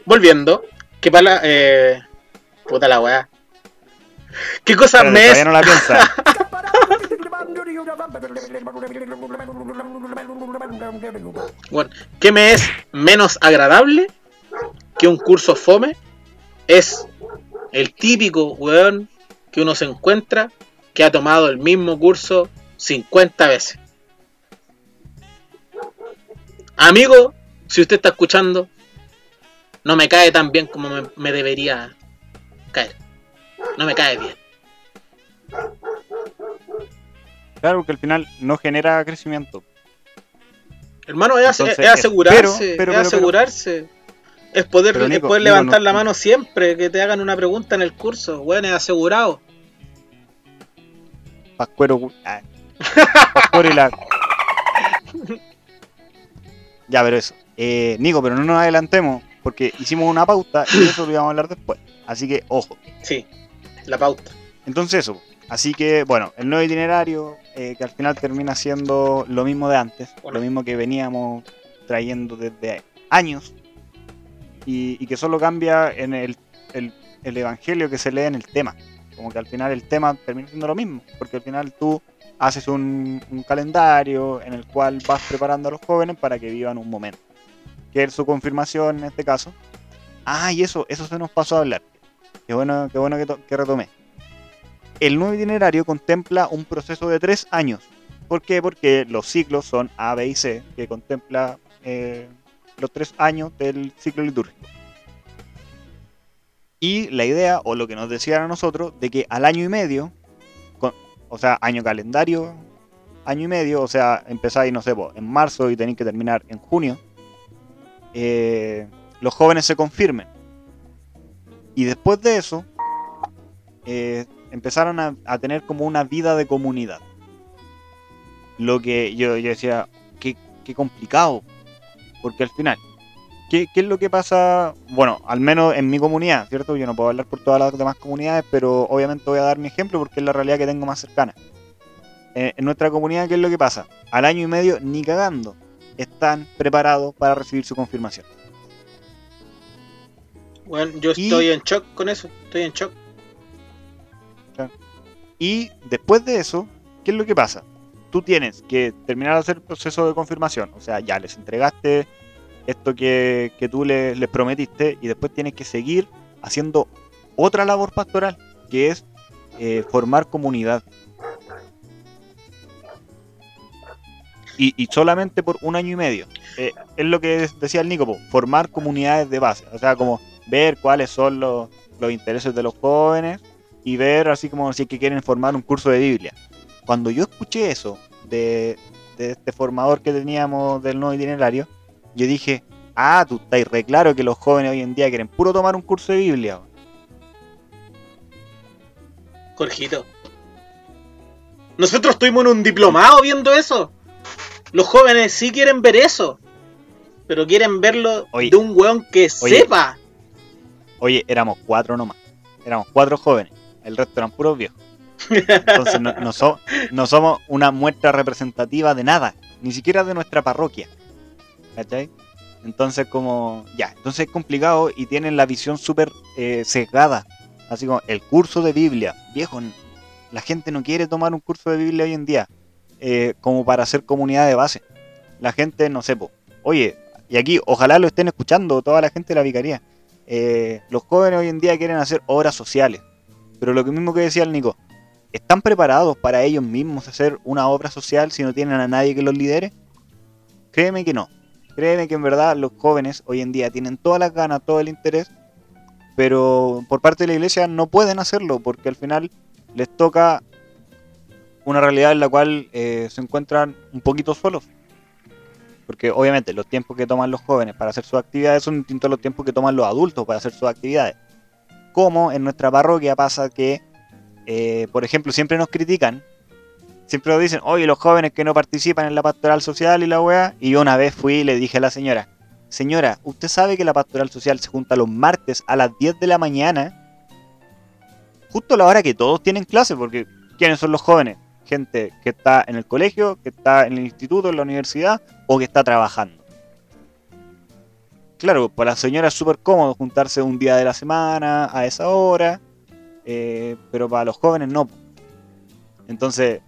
Volviendo, ¿qué pala... Eh, puta la weá. ¿Qué cosa me es... no la piensa. Bueno, ¿qué me es menos agradable que un curso fome? Es el típico weón que uno se encuentra que ha tomado el mismo curso 50 veces. Amigo, si usted está escuchando, no me cae tan bien como me, me debería caer. No me cae bien. Claro, porque al final no genera crecimiento. Hermano, es, ase- Entonces, es asegurarse, pero- pero- es pero- asegurarse. Es poder, Nico, poder Nico, levantar no- la mano siempre que te hagan una pregunta en el curso. Bueno, es asegurado. Pascuero. ah. Pascuero y la. Ya, pero eso. Eh, Nico, pero no nos adelantemos porque hicimos una pauta y eso lo íbamos a hablar después. Así que, ojo. Sí, la pauta. Entonces eso. Así que, bueno, el nuevo itinerario, eh, que al final termina siendo lo mismo de antes, Bueno. lo mismo que veníamos trayendo desde años, y, y que solo cambia en el, el- el evangelio que se lee en el tema. Como que al final el tema termina siendo lo mismo, porque al final tú haces un, un calendario en el cual vas preparando a los jóvenes para que vivan un momento, que es su confirmación en este caso. Ah, y eso, eso se nos pasó a hablar. Qué bueno, qué bueno que, to- que retomé. El nuevo itinerario contempla un proceso de tres años. ¿Por qué? Porque los ciclos son A, B y C, que contempla eh, los tres años del ciclo litúrgico. Y la idea, o lo que nos decían a nosotros, de que al año y medio, o sea, año calendario, año y medio, o sea, empezáis, no sé, po, en marzo y tenéis que terminar en junio, eh, los jóvenes se confirmen. Y después de eso, eh, empezaron a, tener como una vida de comunidad. Lo que yo, decía, qué, qué complicado. Porque al final, ¿qué, qué es lo que pasa? Bueno, al menos en mi comunidad, ¿cierto? Yo no puedo hablar por todas las demás comunidades, pero obviamente voy a dar mi ejemplo porque es la realidad que tengo más cercana. Eh, en nuestra comunidad, ¿qué es lo que pasa? Al año y medio, ni cagando, están preparados para recibir su confirmación. Bueno, yo Y- estoy en shock con eso. Estoy en shock. Y después de eso, ¿qué es lo que pasa? Tú tienes que terminar de hacer el proceso de confirmación. O sea, ya les entregaste esto que, que tú le- les, prometiste y después tienes que seguir haciendo otra labor pastoral, que es eh, formar comunidad. Y, y solamente por un año y medio. Eh, es lo que decía el Nico, po, formar comunidades de base. O sea, como ver cuáles son los, los intereses de los jóvenes y ver así como si es que quieren formar un curso de Biblia. Cuando yo escuché eso de, de este formador que teníamos del nuevo itinerario, yo dije, ah, tú estás re claro que los jóvenes hoy en día quieren puro tomar un curso de Biblia. Jorgito. Nosotros estuvimos en un diplomado viendo eso. Los jóvenes sí quieren ver eso. Pero quieren verlo Oye. de un weón que Oye. sepa. Oye, éramos cuatro nomás. Éramos cuatro jóvenes. El resto eran puros viejos. Entonces no, no so- no somos una muestra representativa de nada. Ni siquiera de nuestra parroquia. ¿Cachai? Entonces como... Ya, entonces es complicado y tienen la visión súper eh, sesgada. Así como el curso de Biblia. Viejo, la gente no quiere tomar un curso de Biblia hoy en día. eh, como para hacer comunidad de base. La gente, no sé, po, oye, y aquí ojalá lo estén escuchando toda la gente de la vicaría. Eh, los jóvenes hoy en día quieren hacer obras sociales. Pero lo que mismo que decía el Nico, ¿están preparados para ellos mismos hacer una obra social si no tienen a nadie que los lidere? Créeme que no. Créeme que en verdad los jóvenes hoy en día tienen todas las ganas, todo el interés, pero por parte de la iglesia no pueden hacerlo porque al final les toca una realidad en la cual eh, se encuentran un poquito solos. Porque obviamente los tiempos que toman los jóvenes para hacer sus actividades son distintos a los tiempos que toman los adultos para hacer sus actividades. Como en nuestra parroquia pasa que, eh, por ejemplo, siempre nos critican siempre lo dicen, oye, los jóvenes que no participan en la pastoral social y la weá. Y yo una vez fui y le dije a la señora, señora, ¿usted sabe que la pastoral social se junta los martes a las 10 de la mañana? Justo a la hora que todos tienen clase, porque ¿quiénes son los jóvenes? Gente que está en el colegio, que está en el instituto, en la universidad o que está trabajando. Claro, para la señora es súper cómodo juntarse un día de la semana a esa hora, eh, pero para los jóvenes no. Entonces,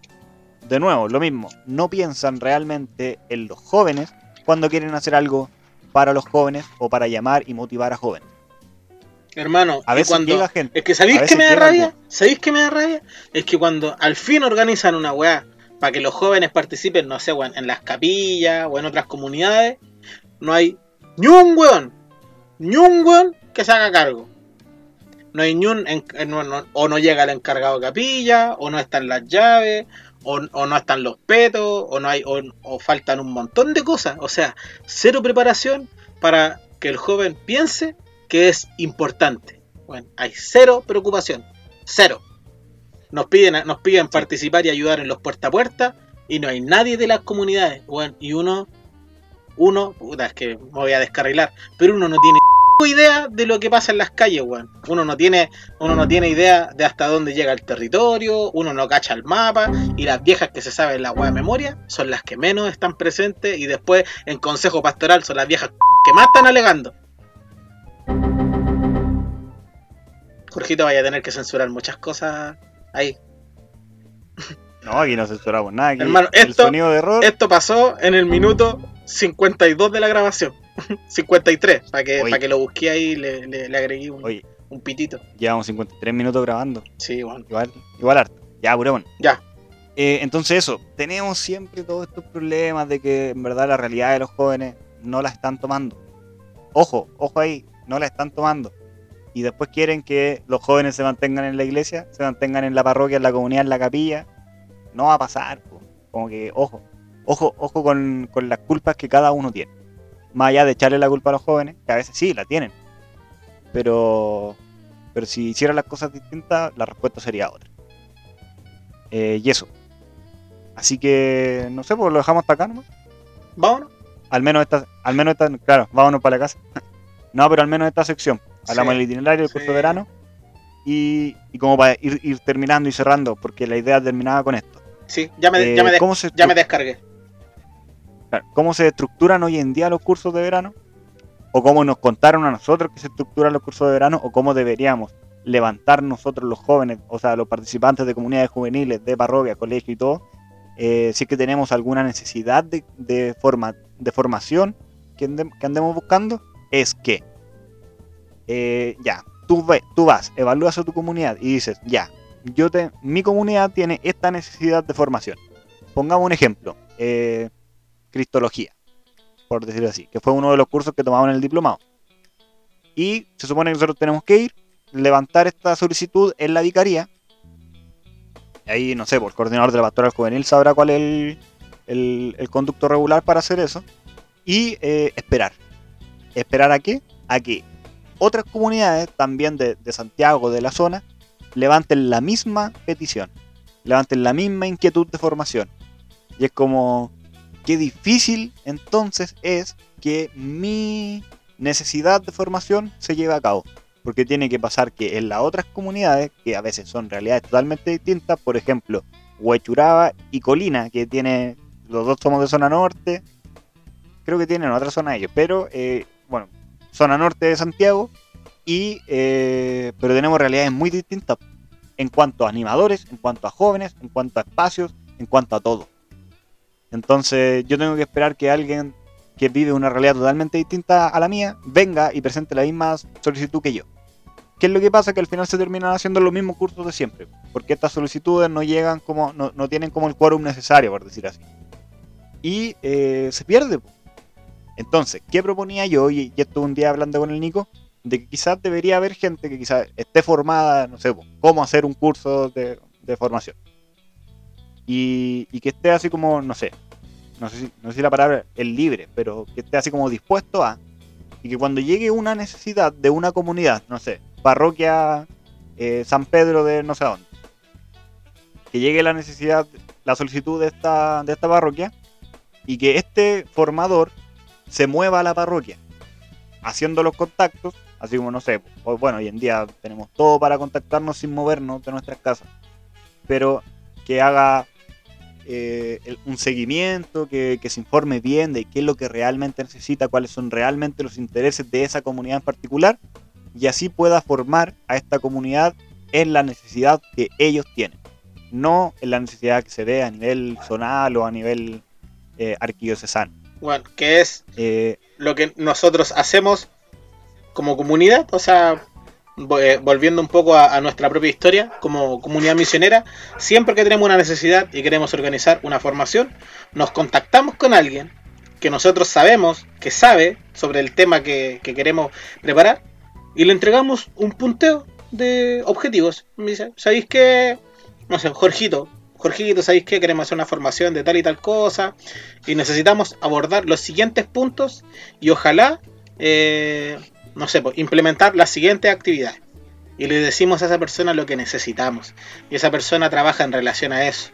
de nuevo, lo mismo, no piensan realmente en los jóvenes cuando quieren hacer algo para los jóvenes o para llamar y motivar a jóvenes. Hermano, a veces cuando, gente, es que ¿sabéis que me da rabia? ¿Sabéis que me da rabia? Es que cuando al fin organizan una weá para que los jóvenes participen, no sé, weón, en las capillas o en otras comunidades, no hay ni un weón, ni un weón que se haga cargo. No hay ni un, o no llega el encargado de capilla, o no están las llaves, o, no están los petos, o no hay, o, faltan un montón de cosas. O sea, cero preparación para que el joven piense que es importante. Bueno, hay cero preocupación, cero. Nos piden, nos piden participar y ayudar en los puerta a puerta y no hay nadie de las comunidades. Bueno, y uno, uno, puta, es que me voy a descarrilar, pero uno no tiene idea de lo que pasa en las calles, weón. Uno no tiene, uno no tiene idea de hasta dónde llega el territorio, uno no cacha el mapa, y las viejas que se saben la weá de memoria son las que menos están presentes, y después en consejo pastoral son las viejas que más están alegando. Jorgito vaya a tener que censurar muchas cosas ahí. No, aquí no censuramos nada. Hermano, esto, esto pasó en el minuto 52 de la grabación. 53, para que, para que lo busque ahí y le, le, agregué un, un, pitito. Llevamos 53 minutos grabando. Sí, bueno. Igual, igual harto. Ya, bueno. Ya. Eh, entonces eso, tenemos siempre todos estos problemas de que en verdad la realidad de los jóvenes no la están tomando. Ojo, ojo ahí, no la están tomando. Y después quieren que los jóvenes se mantengan en la iglesia, se mantengan en la parroquia, en la comunidad, en la capilla. No va a pasar. Como que, ojo, ojo, ojo con, con las culpas que cada uno tiene más allá de echarle la culpa a los jóvenes, que a veces sí la tienen, pero, pero si hicieran las cosas distintas, la respuesta sería otra. Eh, y eso. Así que, no sé, pues lo dejamos hasta acá nomás. Vámonos. Al menos esta, al menos esta, claro, vámonos para la casa. no, pero al menos esta sección. Hablamos del itinerario del curso de verano. Y, y, como para ir, ir, terminando y cerrando, porque la idea terminaba con esto. Sí, ya me, ya me, eh, ya me descargué. Cómo se estructuran hoy en día los cursos de verano, o cómo nos contaron a nosotros que se estructuran los cursos de verano, o cómo deberíamos levantar nosotros los jóvenes, o sea, los participantes de comunidades juveniles, de parroquia, colegio y todo, eh, si es que tenemos alguna necesidad de, forma, de formación que, andemos buscando, es que, eh, ya, tú, tú vas, evalúas a tu comunidad y dices, ya, yo mi comunidad tiene esta necesidad de formación. Pongamos un ejemplo. Eh, Cristología, por decirlo así, que fue uno de los cursos que tomamos en el diplomado. Y se supone que nosotros tenemos que ir, levantar esta solicitud en la vicaría. Ahí, no sé, por el coordinador de la pastoral juvenil sabrá cuál es el, conducto regular para hacer eso. Y eh, esperar. ¿Esperar a qué? A que otras comunidades, también de, de Santiago, de la zona, levanten la misma petición. Levanten la misma inquietud de formación. Y es como, qué difícil entonces es que mi necesidad de formación se lleve a cabo. Porque tiene que pasar que en las otras comunidades, que a veces son realidades totalmente distintas, por ejemplo, Huechuraba y Colina, que tiene, los dos somos de zona norte, creo que tienen otra zona ellos, pero eh, bueno, zona norte de Santiago, y, eh, pero tenemos realidades muy distintas en cuanto a animadores, en cuanto a jóvenes, en cuanto a espacios, en cuanto a todo. Entonces yo tengo que esperar que alguien que vive una realidad totalmente distinta a la mía venga y presente la misma solicitud que yo. ¿qué es lo que pasa? Que al final se terminan haciendo los mismos cursos de siempre, porque estas solicitudes no llegan como, no, no tienen como el quórum necesario, por decir así. Y eh, se pierde. Entonces, ¿qué proponía yo? Y, y esto un día hablando con el Nico, de que quizás debería haber gente que quizás esté formada, no sé, cómo hacer un curso de, de formación. Y, y, que esté así como, no sé, no sé, si, no sé si la palabra es libre, pero que esté así como dispuesto a, y que cuando llegue una necesidad de una comunidad, no sé, parroquia eh, San Pedro de no sé dónde, que llegue la necesidad, la solicitud de esta, de esta parroquia, y que este formador se mueva a la parroquia, haciendo los contactos, así como no sé, pues, bueno, hoy en día tenemos todo para contactarnos sin movernos de nuestras casas, pero que haga eh, un seguimiento, que, se informe bien de qué es lo que realmente necesita, cuáles son realmente los intereses de esa comunidad en particular, y así pueda formar a esta comunidad en la necesidad que ellos tienen, no en la necesidad que se ve a nivel zonal o a nivel eh, arquidiocesano. Bueno, que es eh, lo que nosotros hacemos como comunidad, o sea, eh, volviendo un poco a, a, nuestra propia historia como comunidad misionera, siempre que tenemos una necesidad y queremos organizar una formación, nos contactamos con alguien que nosotros sabemos que sabe sobre el tema que, que queremos preparar y le entregamos un punteo de objetivos. Me dice, ¿sabéis qué? No sé, Jorgito, Jorgito, ¿sabéis qué? Queremos hacer una formación de tal y tal cosa y necesitamos abordar los siguientes puntos y ojalá, eh, no sé, pues, implementar la siguiente actividad. Y le decimos a esa persona lo que necesitamos. Y esa persona trabaja en relación a eso.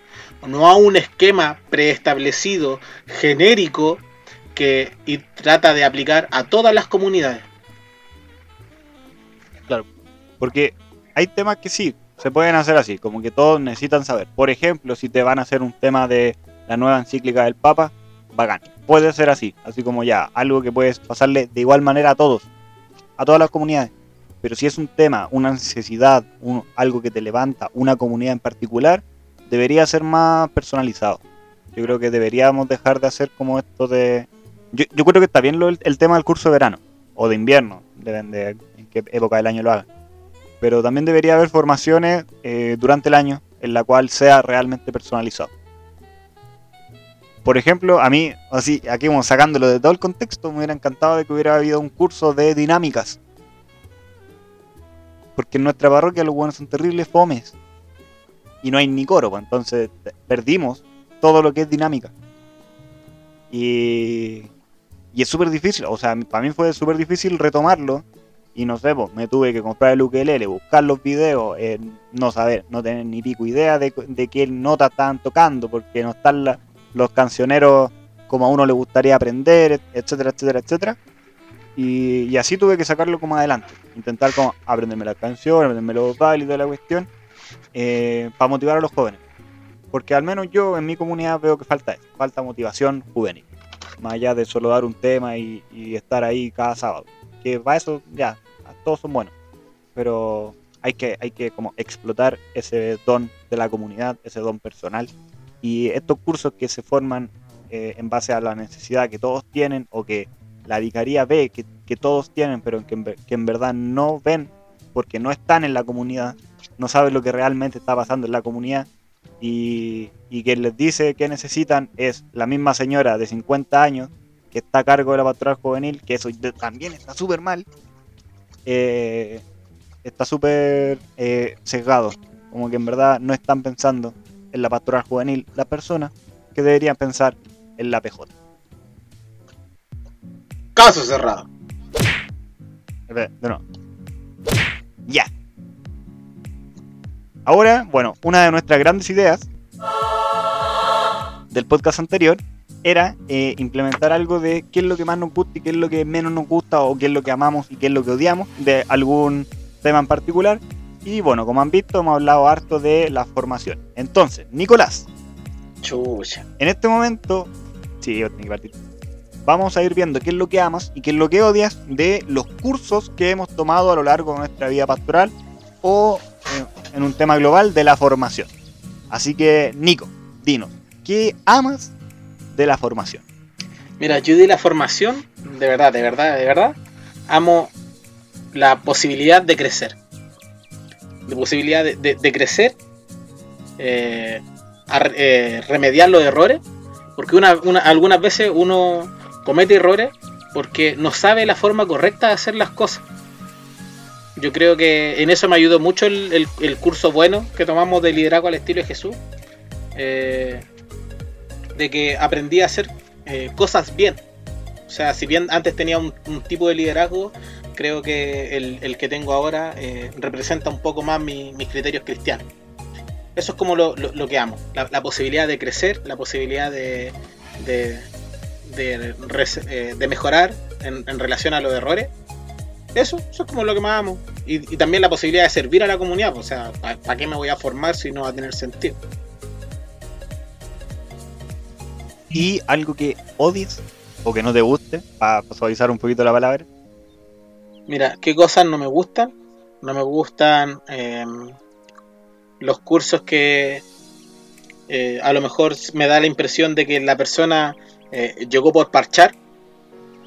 No a un esquema preestablecido, genérico, que y trata de aplicar a todas las comunidades. Claro, porque hay temas que sí, se pueden hacer así, como que todos necesitan saber. Por ejemplo, si te van a hacer un tema de la nueva encíclica del Papa, bacán. Puede ser así, así como ya, algo que puedes pasarle de igual manera a todos, a todas las comunidades. Pero si es un tema, una necesidad, un, algo que te levanta una comunidad en particular, debería ser más personalizado. Yo creo que deberíamos dejar de hacer como esto de... Yo, yo creo que está bien lo, el, tema del curso de verano o de invierno, depende de en qué época del año lo hagan. Pero también debería haber formaciones eh, durante el año en la cual sea realmente personalizado. Por ejemplo, a mí, así, aquí vamos sacándolo de todo el contexto, me hubiera encantado de que hubiera habido un curso de dinámicas. Porque en nuestra parroquia los buenos son terribles fomes. Y no hay ni coro, pues, entonces perdimos todo lo que es dinámica. Y, y es súper difícil, o sea, para mí fue súper difícil retomarlo. Y no sé, pues, me tuve que comprar el ukelele, buscar los videos, eh, no saber, no tener ni pico idea de, de qué notas estaban tocando, porque no están la, los cancioneros como a uno le gustaría aprender, etcétera, etcétera, etcétera. Y, y, así tuve que sacarlo como adelante. Intentar como aprenderme la canción, aprenderme los bailes toda la cuestión, eh, para motivar a los jóvenes. Porque al menos yo en mi comunidad veo que falta eso, falta motivación juvenil. Más allá de solo dar un tema y, y estar ahí cada sábado. Que para eso ya, todos son buenos. Pero hay que, hay que como explotar ese don de la comunidad, ese don personal. Y estos cursos que se forman eh, en base a la necesidad que todos tienen o que la vicaría ve que, que todos tienen, pero que en, que en, verdad no ven porque no están en la comunidad, no saben lo que realmente está pasando en la comunidad y, y que les dice que necesitan es la misma señora de 50 años que está a cargo de la pastoral juvenil, que eso también está súper mal, eh, está súper eh, sesgado, como que en verdad no están pensando en la pastoral juvenil las personas que deberían pensar en la PJ. Caso cerrado. De nuevo. Ya. Ahora, bueno, una de nuestras grandes ideas del podcast anterior era eh, implementar algo de qué es lo que más nos gusta y qué es lo que menos nos gusta o qué es lo que amamos y qué es lo que odiamos de algún tema en particular. Y bueno, como han visto, hemos hablado harto de la formación. Entonces, Nicolás. Chucha. En este momento, sí, yo tengo que partir. Vamos a ir viendo qué es lo que amas y qué es lo que odias de los cursos que hemos tomado a lo largo de nuestra vida pastoral o eh, en un tema global de la formación. Así que, Nico, dinos, ¿qué amas de la formación? Mira, yo de la formación, de verdad, de verdad, de verdad, amo la posibilidad de crecer. de posibilidad de, crecer, eh, eh, remediar los errores, porque una, una- algunas veces uno comete errores porque no sabe la forma correcta de hacer las cosas. Yo creo que en eso me ayudó mucho el curso bueno que tomamos de liderazgo al estilo de Jesús, eh, de que aprendí a hacer eh, cosas bien. O sea, si bien antes tenía un, tipo de liderazgo, creo que el, el que tengo ahora eh, representa un poco más mi- mis criterios cristianos. Eso es como lo, lo- que amo, la, posibilidad de crecer, la posibilidad de, de, de, eh, de mejorar en, en relación a los errores. Eso, eso es como lo que más amo. Y, y también la posibilidad de servir a la comunidad. O sea, ¿para qué me voy a formar si no va a tener sentido? Y algo que odies o que no te guste, para suavizar un poquito la palabra. Mira, ¿qué cosas no me gustan? No me gustan eh, los cursos que eh, a lo mejor me da la impresión de que la persona eh, llegó por parchar.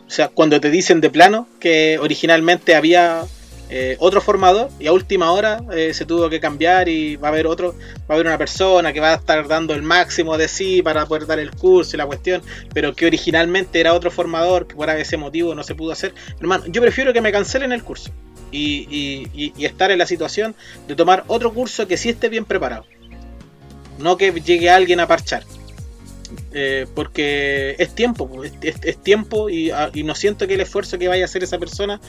O sea, cuando te dicen de plano que originalmente había eh, otro formador y a última hora eh, se tuvo que cambiar y va a haber otro, va a haber una persona que va a estar dando el máximo de sí para poder dar el curso y la cuestión, pero que originalmente era otro formador que por ese motivo no se pudo hacer. Hermano, yo prefiero que me cancelen el curso y, y- y- y estar en la situación de tomar otro curso que sí esté bien preparado. No que llegue alguien a parchar. Eh, porque es tiempo, po, es, tiempo y, ah, y no siento que el esfuerzo que vaya a hacer esa persona,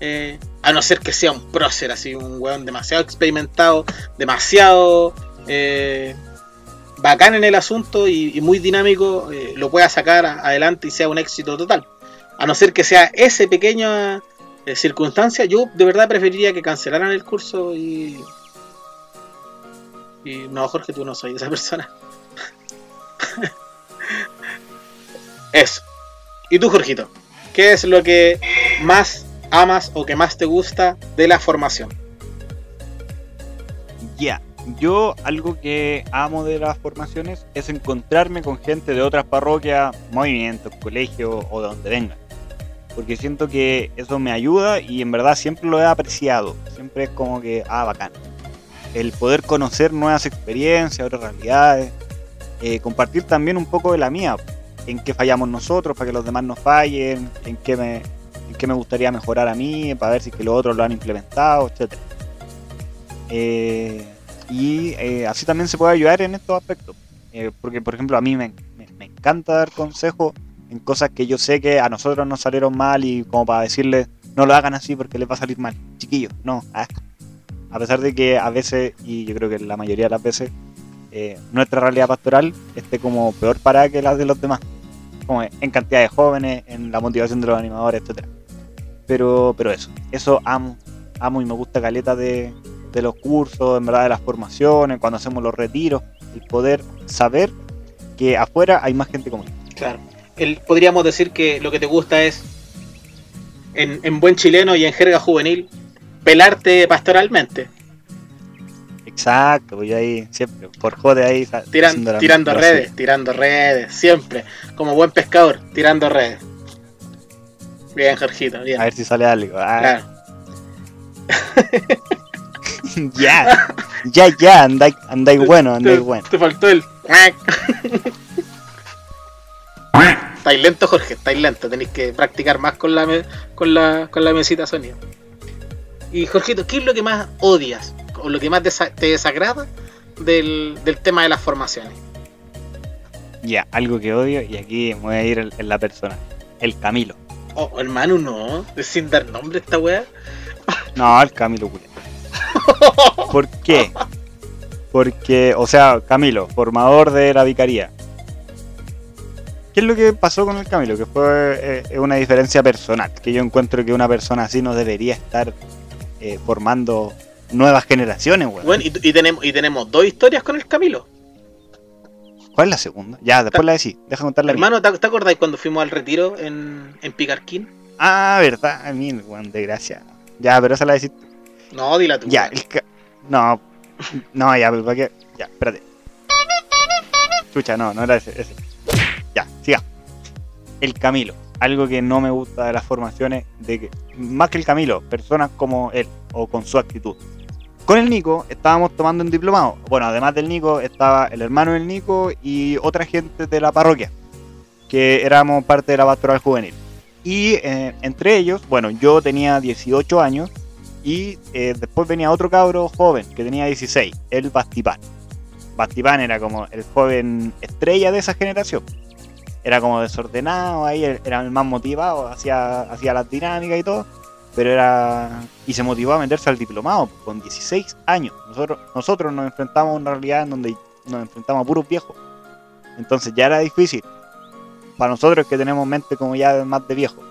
eh, a no ser que sea un prócer, así, un weón demasiado experimentado, demasiado eh, bacán en el asunto y, muy dinámico, eh, lo pueda sacar adelante y sea un éxito total. A no ser que sea ese pequeño eh, circunstancia, yo de verdad preferiría que cancelaran el curso y. Y no, Jorge, tú no soy esa persona. Eso. ¿Y tú, Jorgito? ¿Qué es lo que más amas o que más te gusta de la formación? Ya, yo algo que amo de las formaciones es encontrarme con gente de otras parroquias, movimientos, colegios o de donde vengan. Porque siento que eso me ayuda y en verdad siempre lo he apreciado. Siempre es como que, ah, bacán. El poder conocer nuevas experiencias, otras realidades. eh, compartir también un poco de la mía. En qué fallamos nosotros para que los demás no fallen. En qué me, en qué me gustaría mejorar a mí para ver si que los otros lo han implementado, etcétera. Eh, y eh, así también se puede ayudar en estos aspectos. Eh, porque, por ejemplo, a mí me, me- encanta dar consejos en cosas que yo sé que a nosotros nos salieron mal y como para decirles, no lo hagan así porque les va a salir mal. Chiquillos, no. A pesar de que a veces, y yo creo que la mayoría de las veces, eh, nuestra realidad pastoral esté como peor para que la de los demás. Como en cantidad de jóvenes, en la motivación de los animadores, etcétera Pero, pero eso, eso amo, amo y me gusta caleta de, de los cursos, en verdad de las formaciones, cuando hacemos los retiros, el poder saber que afuera hay más gente como yo. Claro. El, podríamos decir que lo que te gusta es, en buen chileno y en jerga juvenil, pelarte pastoralmente. Exacto, voy ahí siempre, por joder ahí. Tiran- la- tirando la- redes, tirando redes, siempre. Como buen pescador, tirando redes. Bien, Jorgito, bien. A ver si sale algo. Ah, Claro. ya, ya, ya, andáis andáis bueno, andáis bueno. te faltó el. estáis lento, Jorge, estáis lento. Tenéis que practicar más con la, con la, con la mesita sonido. Y Jorgito, ¿qué es lo que más odias? ¿O lo que más te desagrada del, del tema de las formaciones? Ya, algo que odio y aquí me voy a ir en, en la persona. El Camilo. Oh, hermano, no. Sin dar nombre a esta weá. No, el Camilo culiao. ¿Por qué? Porque, o sea, Camilo, formador de la vicaría. ¿Qué es lo que pasó con el Camilo? Que fue eh, una diferencia personal. Que yo encuentro que una persona así no debería estar eh, formando nuevas generaciones, weón. Bueno, y, y tenemos, y tenemos dos historias con el Camilo. ¿Cuál es la segunda? Ya, después la decís. Deja contar la. Hermano, ¿te, te acordáis cuando fuimos al retiro en, en Picarquín? Ah, verdad, a mí, weón, desgracia. Ya, pero esa la decís. No, dila tú. Ya, el ca- No, no, ya, pero ¿para qué? Ya, espérate. Chucha, no, no era ese. ese. Ya, siga. El Camilo. Algo que no me gusta de las formaciones, de que, más que el Camilo, personas como él, o con su actitud. Con el Nico estábamos tomando un diplomado. Bueno, además del Nico estaba el hermano del Nico y otra gente de la parroquia, que éramos parte de la pastoral juvenil. Y eh, entre ellos, bueno, yo tenía 18 años y eh, después venía otro cabro joven que tenía 16, el Bastipán. Bastipán era como el joven estrella de esa generación. Era como desordenado, ahí era el más motivado, hacía, hacía las dinámicas y todo pero era y se motivó a meterse al diplomado con 16 años. Nosotros, nosotros nos enfrentamos a una realidad en donde nos enfrentamos a puros viejos. Entonces ya era difícil. Para nosotros que tenemos mente como ya más de viejo.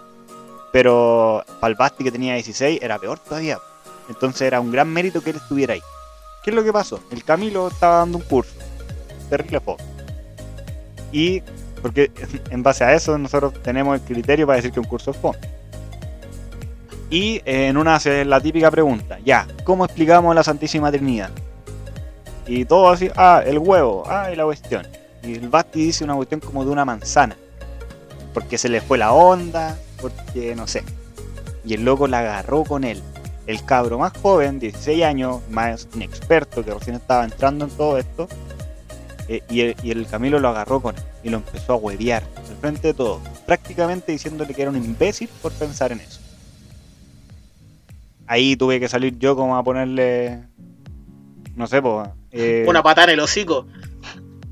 Pero para el Basti que tenía 16 era peor todavía. Entonces era un gran mérito que él estuviera ahí. ¿Qué es lo que pasó? El Camilo estaba dando un curso. Terrible foto. Y porque en base a eso nosotros tenemos el criterio para decir que un curso es fondo. Y eh, en una hace la típica pregunta, ya, ¿cómo explicamos la Santísima Trinidad? Y todo así, ah, el huevo, ah, y la cuestión. Y el Basti dice una cuestión como de una manzana. Porque se le fue la onda, porque no sé. Y el loco la agarró con él. El cabro más joven, 16 años, más inexperto, que recién estaba entrando en todo esto. Eh, y, el, y, el, Camilo lo agarró con él y lo empezó a huevear al frente de todo. Prácticamente diciéndole que era un imbécil por pensar en eso ahí tuve que salir yo como a ponerle. No sé, pues. Una patada en el hocico.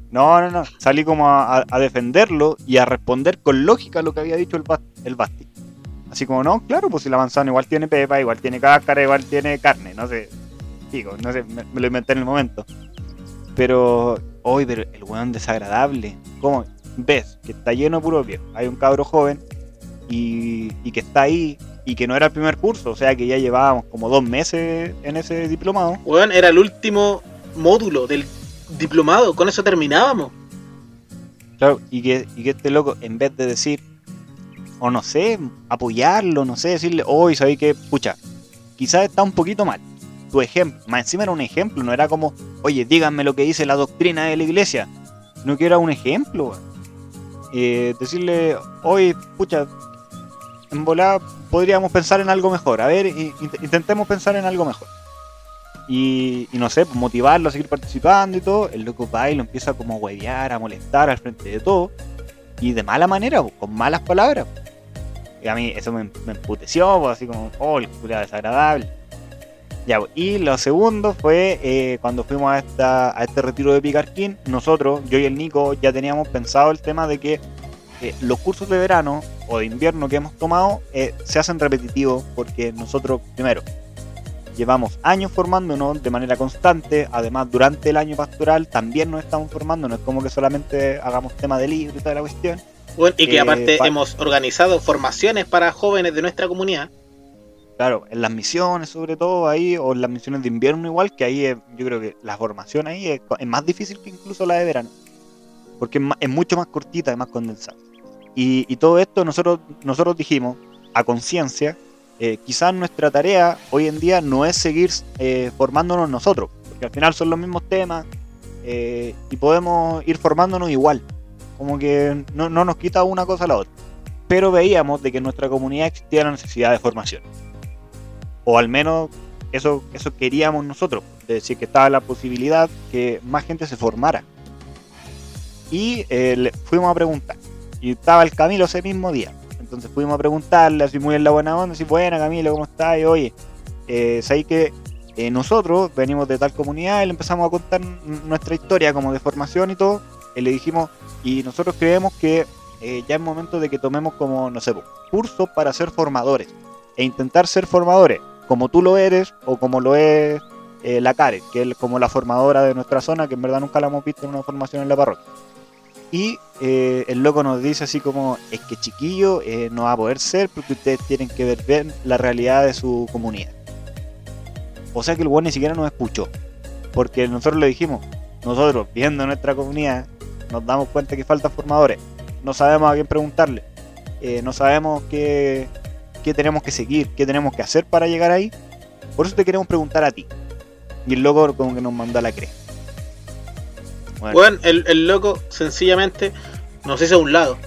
No, no, no. Salí como a, defenderlo y a responder con lógica lo que había dicho el, el Basti. Así como, no, claro, pues si la manzana igual tiene pepa, igual tiene cáscara, igual tiene carne, no sé. Digo, no sé, me, lo inventé en el momento. Pero, hoy, pero el weón desagradable. ¿Cómo? Ves que está lleno de puro viejo. Hay un cabro joven y, y que está ahí y que no era el primer curso, o sea que ya llevábamos como dos meses en ese diplomado. Bueno, era el último módulo del diplomado, con eso terminábamos. Claro, y que, y que este loco, en vez de decir, o no sé, apoyarlo, no sé, decirle, hoy sabéis que, pucha, quizás está un poquito mal. Tu ejemplo, más encima era un ejemplo, no era como, oye, díganme lo que dice la doctrina de la iglesia. No que era un ejemplo, eh, decirle, hoy, pucha, en volada podríamos pensar en algo mejor. A ver, intentemos pensar en algo mejor. Y, no sé, pues, motivarlo a seguir participando y todo. El loco va y lo empieza como a huevear, a molestar al frente de todo. Y de mala manera, pues, con malas palabras. Y a mí eso me, emputeció, pues, así como, oh, el desagradable. Ya, y lo segundo fue eh, cuando fuimos a, esta, a este retiro de Picarquín, nosotros, yo y el Nico, ya teníamos pensado el tema de que eh, los cursos de verano o de invierno que hemos tomado eh, se hacen repetitivos porque nosotros, primero, llevamos años formándonos de manera constante, además durante el año pastoral también nos estamos formando, no es como que solamente hagamos tema de libro y toda la cuestión. Bueno, y que eh, aparte hemos organizado formaciones para jóvenes de nuestra comunidad. Claro, en las misiones sobre todo ahí, o en las misiones de invierno igual, que ahí yo creo que la formación ahí es, más difícil que incluso la de verano, porque es mucho más cortita y más condensada. Y, todo esto nosotros, nosotros dijimos a conciencia, eh, quizás nuestra tarea hoy en día no es seguir eh, formándonos nosotros, porque al final son los mismos temas eh, y podemos ir formándonos igual, como que no, nos quita una cosa a la otra. Pero veíamos de que en nuestra comunidad existía la necesidad de formación. O al menos eso, eso queríamos nosotros, de decir que estaba la posibilidad que más gente se formara. Y fuimos a preguntar y estaba el Camilo ese mismo día. Entonces fuimos a preguntarle, así muy en la buena onda, así, buena Camilo, ¿cómo estás? Y oye, eh, que eh, nosotros venimos de tal comunidad y le empezamos a contar nuestra historia como de formación y todo. Y le dijimos, y nosotros creemos que eh, ya es momento de que tomemos como, no sé, cursos para ser formadores. E intentar ser formadores, como tú lo eres o como lo es eh, la Care, que es como la formadora de nuestra zona, que en verdad nunca la hemos visto en una formación en la parroquia. Y eh, el loco nos dice así como, es que chiquillo eh, no va a poder ser porque ustedes tienen que ver la realidad de su comunidad. O sea que el weón ni siquiera nos escuchó. Porque nosotros le dijimos, nosotros viendo nuestra comunidad, nos damos cuenta que faltan formadores. No sabemos a quién preguntarle. Eh, no sabemos qué, qué tenemos que seguir, qué tenemos que hacer para llegar ahí. Por eso te queremos preguntar a ti. Y el loco como que nos manda la cresta. Bueno, el, loco sencillamente nos hizo a un lado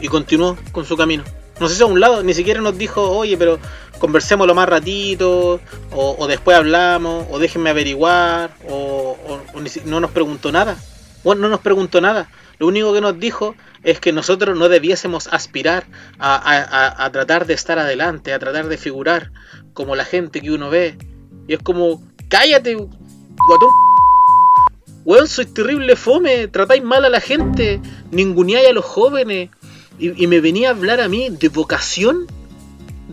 y continuó con su camino. Nos hizo a un lado, ni siquiera nos dijo, oye, pero conversemos lo más ratito, o, después hablamos, o déjenme averiguar, o, no nos preguntó nada. Bueno, no nos preguntó nada. Lo único que nos dijo es que nosotros no debiésemos aspirar a, tratar de estar adelante, a tratar de figurar como la gente que uno ve. Y es como, cállate, guatón. Weón, sois terrible fome, tratáis mal a la gente, ninguneáis a los jóvenes. Y, y me venía a hablar a mí de vocación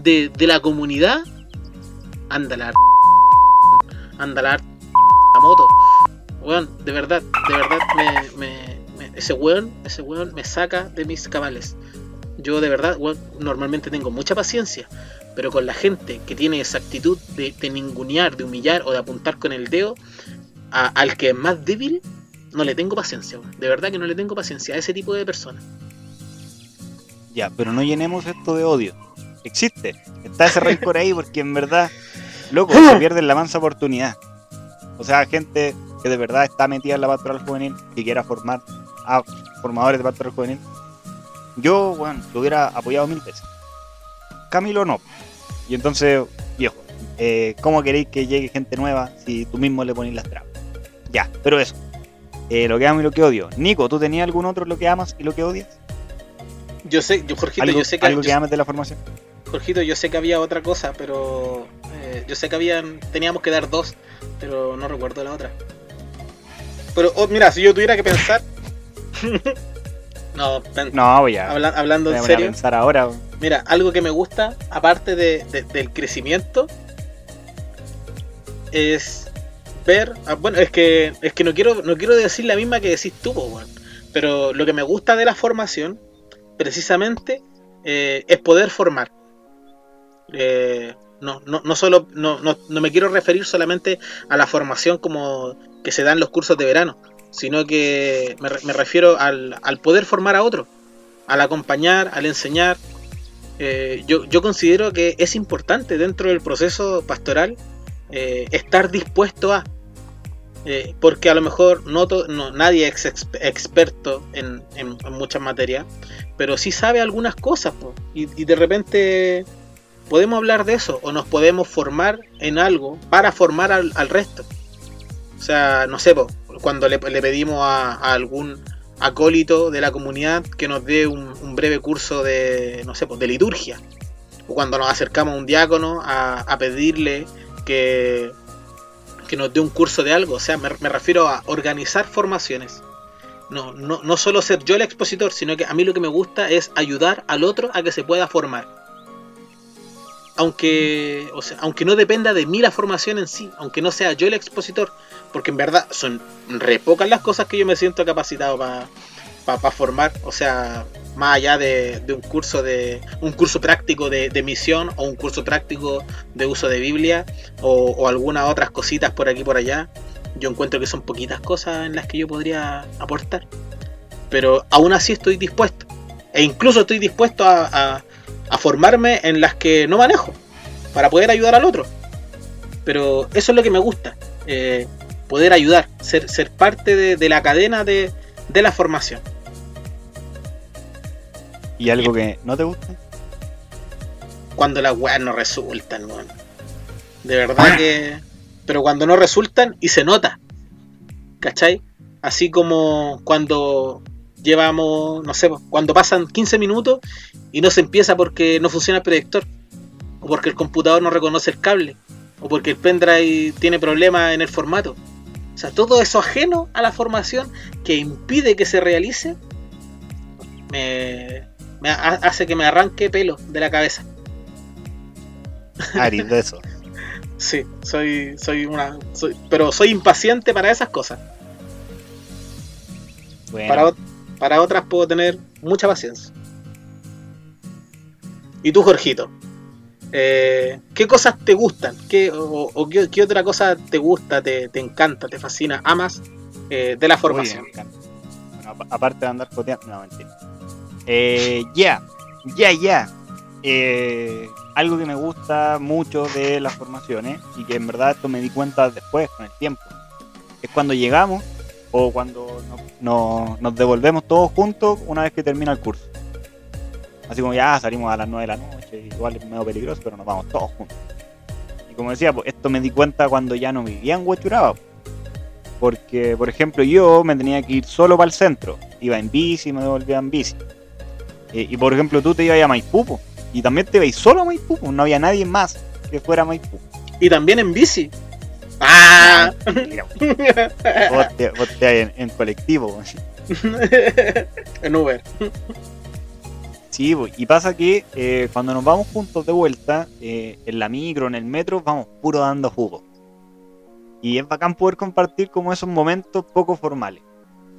de, la comunidad, anda la anda la, moto. Weón, de verdad, de verdad me, ese weón, ese weón me saca de mis cabales. Yo de verdad, weón, normalmente tengo mucha paciencia, pero con la gente que tiene esa actitud de, de ningunear, de humillar o de apuntar con el dedo al que es más débil, no le tengo paciencia. De verdad que no le tengo paciencia a ese tipo de personas. Ya, pero no llenemos esto de odio existe. Está ese rencor ahí porque en verdad, loco, se pierden la mansa oportunidad. O sea, gente que de verdad está metida en la pastoral juvenil, que quiera formar a formadores de pastoral juvenil. Yo, bueno, lo hubiera apoyado mil veces. Camilo no. Y entonces, viejo, eh, ¿cómo queréis que llegue gente nueva si tú mismo le pones las trabas? Ya, pero eso. Eh, lo que amo y lo que odio. Nico, ¿tú tenías algún otro lo que amas y lo que odias? Yo sé, yo Jorgito, yo sé que. ¿Algo que amas de la formación? Jorgito, yo sé que había otra cosa, pero eh, yo sé que habían, teníamos que dar dos, pero no recuerdo la otra. Pero oh, mira, si yo tuviera que pensar, no, no voy a, hablando en serio, pensar ahora. Mira, algo que me gusta, aparte de, del crecimiento, es ah, bueno, es que es que no quiero no quiero decir la misma que decís tú, pero lo que me gusta de la formación, precisamente, eh, es poder formar. Eh, no, no, no, solo, no, no, no, me quiero referir solamente a la formación como que se da en los cursos de verano, sino que me, refiero al, poder formar a otro, al acompañar, al enseñar. Eh, yo, yo, considero que es importante dentro del proceso pastoral estar dispuesto a, porque a lo mejor no, nadie es experto en, muchas materias, pero sí sabe algunas cosas, y, y de repente podemos hablar de eso o nos podemos formar en algo para formar al, resto. O sea, no sé, cuando le, pedimos a, algún acólito de la comunidad que nos dé un, breve curso de, no sé, de liturgia. O cuando nos acercamos a un diácono a, pedirle que, que nos dé un curso de algo. O sea, me, refiero a organizar formaciones. No, no, no solo ser yo el expositor, sino que a mí lo que me gusta es ayudar al otro a que se pueda formar aunque, o sea, aunque no dependa de mí la formación en sí, aunque no sea yo el expositor, porque en verdad son re pocas las cosas que yo me siento capacitado para formar, o sea, más allá de, un curso de un curso práctico de, misión o un curso práctico de uso de Biblia o, o algunas otras cositas por aquí por allá, yo encuentro que son poquitas cosas en las que yo podría aportar, pero aún así estoy dispuesto e incluso estoy dispuesto a a formarme en las que no manejo, para poder ayudar al otro. Pero eso es lo que me gusta, eh, poder ayudar, ser, ser parte de, la cadena de, la formación. ¿Y algo que no te gusta? Cuando las weas no resultan, De verdad que. Pero cuando no resultan y se nota. ¿Cachai? Así como cuando llevamos, no sé, cuando pasan 15 minutos y no se empieza porque no funciona el proyector, o porque el computador no reconoce el cable, o porque el pendrive tiene problemas en el formato. O sea, todo eso ajeno a la formación que impide que se realice, me, hace que me arranque pelo de la cabeza. Ari, de eso. sí, soy, soy una. pero soy impaciente para esas cosas. Para, para otras puedo tener mucha paciencia. Y tú, Jorgito, eh, ¿qué cosas te gustan? ¿Qué, o, qué, otra cosa te gusta, te, encanta, te fascina, amas eh, de la formación? aparte de andar coteando, no, mentira. Ya, ya, ya. algo que me gusta mucho de las formaciones y que en verdad esto me di cuenta después, con el tiempo, es cuando llegamos o cuando nos devolvemos todos juntos una vez que termina el curso. Así como ya salimos a las 9 de la noche, igual es medio peligroso, pero nos vamos todos juntos. Y como decía, pues, esto me di cuenta cuando ya no vivía en Huachuraba. Porque, por ejemplo, yo me tenía que ir solo para el centro. Iba en bici, me devolvía en bici. Eh, y por ejemplo, tú te ibas a Maipú, y también te ibas solo a Maipú, no había nadie más que fuera a Maipú. Y también en bici. ¡Ah! Mira, vos te, vos te en, en colectivo. en Uber. Sí, y pasa que eh, cuando nos vamos juntos de vuelta, eh, en la micro, en el metro, vamos puro dando jugo. Y es bacán poder compartir como esos momentos poco formales.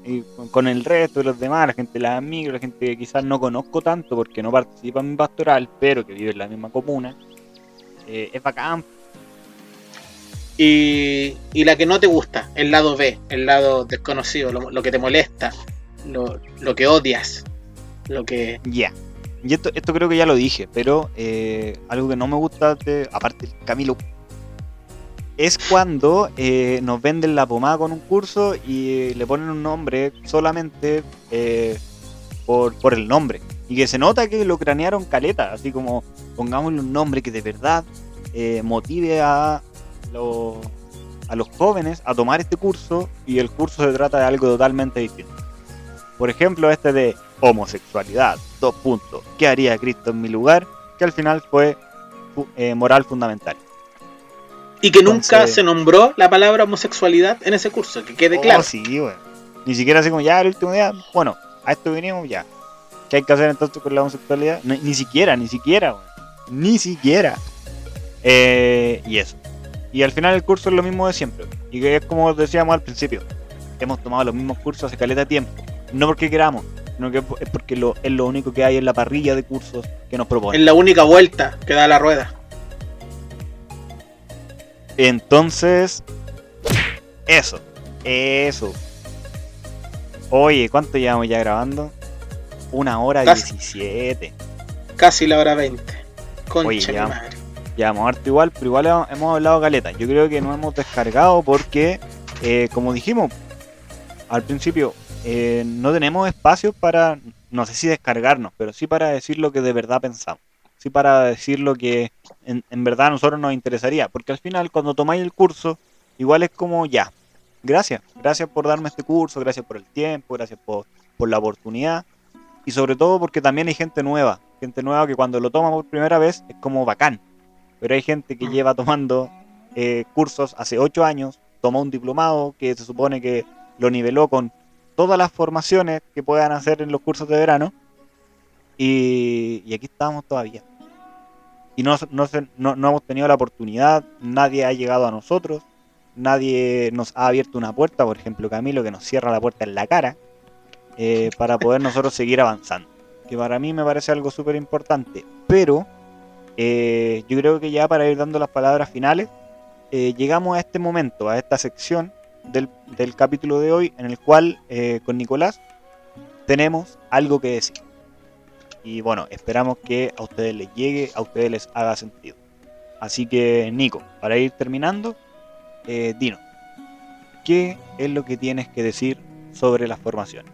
Y con, el resto de los demás, la gente de la micro, la gente que quizás no conozco tanto porque no participa en mi pastoral, pero que vive en la misma comuna. Eh, es bacán. Y, y, la que no te gusta, el lado B, el lado desconocido, lo, que te molesta, lo, lo, que odias, lo que... Ya. Y esto, esto creo que ya lo dije, pero eh, algo que no me gusta, de, aparte Camilo, es cuando eh, nos venden la pomada con un curso y le ponen un nombre solamente eh, por, por, el nombre. Y que se nota que lo cranearon caleta, así como pongámosle un nombre que de verdad eh, motive a, lo, a los jóvenes a tomar este curso y el curso se trata de algo totalmente distinto. Por ejemplo, este de homosexualidad, dos puntos. ¿Qué haría Cristo en mi lugar? Que al final fue moral fundamental. Y que nunca se nombró la palabra homosexualidad en ese curso, que quede oh, claro. sí, bueno. Ni siquiera así como ya el último día, bueno, a esto vinimos ya. ¿Qué hay que hacer entonces con la homosexualidad? ni siquiera, ni siquiera, Ni siquiera. Eh, y eso. Y al final el curso es lo mismo de siempre. Y que es como decíamos al principio. Hemos tomado los mismos cursos hace caleta tiempo. No porque queramos, sino que es porque lo, es lo único que hay en la parrilla de cursos que nos proponen. Es la única vuelta que da la rueda. Entonces, eso, eso. Oye, ¿cuánto llevamos ya grabando? Una hora diecisiete. Casi la hora veinte. Concha Oye, llevamos, madre. llevamos harto igual, pero igual hemos, hablado caleta. Yo creo que no hemos descargado porque, eh, como dijimos al principio, eh, no tenemos espacio para, no sé si descargarnos, pero sí para decir lo que de verdad pensamos. Sí para decir lo que en, verdad a nosotros nos interesaría. Porque al final, cuando tomáis el curso, igual es como ya. Gracias, gracias por darme este curso, gracias por el tiempo, gracias por, la oportunidad. Y sobre todo porque también hay gente nueva. Gente nueva que cuando lo toma por primera vez es como bacán. Pero hay gente que lleva tomando eh, cursos hace ocho años, tomó un diplomado que se supone que lo niveló con todas las formaciones que puedan hacer en los cursos de verano. Y, y aquí estamos todavía y no, no, no, hemos tenido la oportunidad, nadie ha llegado a nosotros, nadie nos ha abierto una puerta, por ejemplo Camilo que nos cierra la puerta en la cara, eh, para poder nosotros seguir avanzando. Que para mí me parece algo súper importante, pero eh, yo creo que ya para ir dando las palabras finales, eh, llegamos a este momento, a esta sección del, del capítulo de hoy, en el cual con Nicolás tenemos algo que decir. Y bueno, esperamos que a ustedes les llegue, a ustedes les haga sentido. Así que, Nico, para ir terminando, eh, Dino, ¿qué es lo que tienes que decir sobre la formación?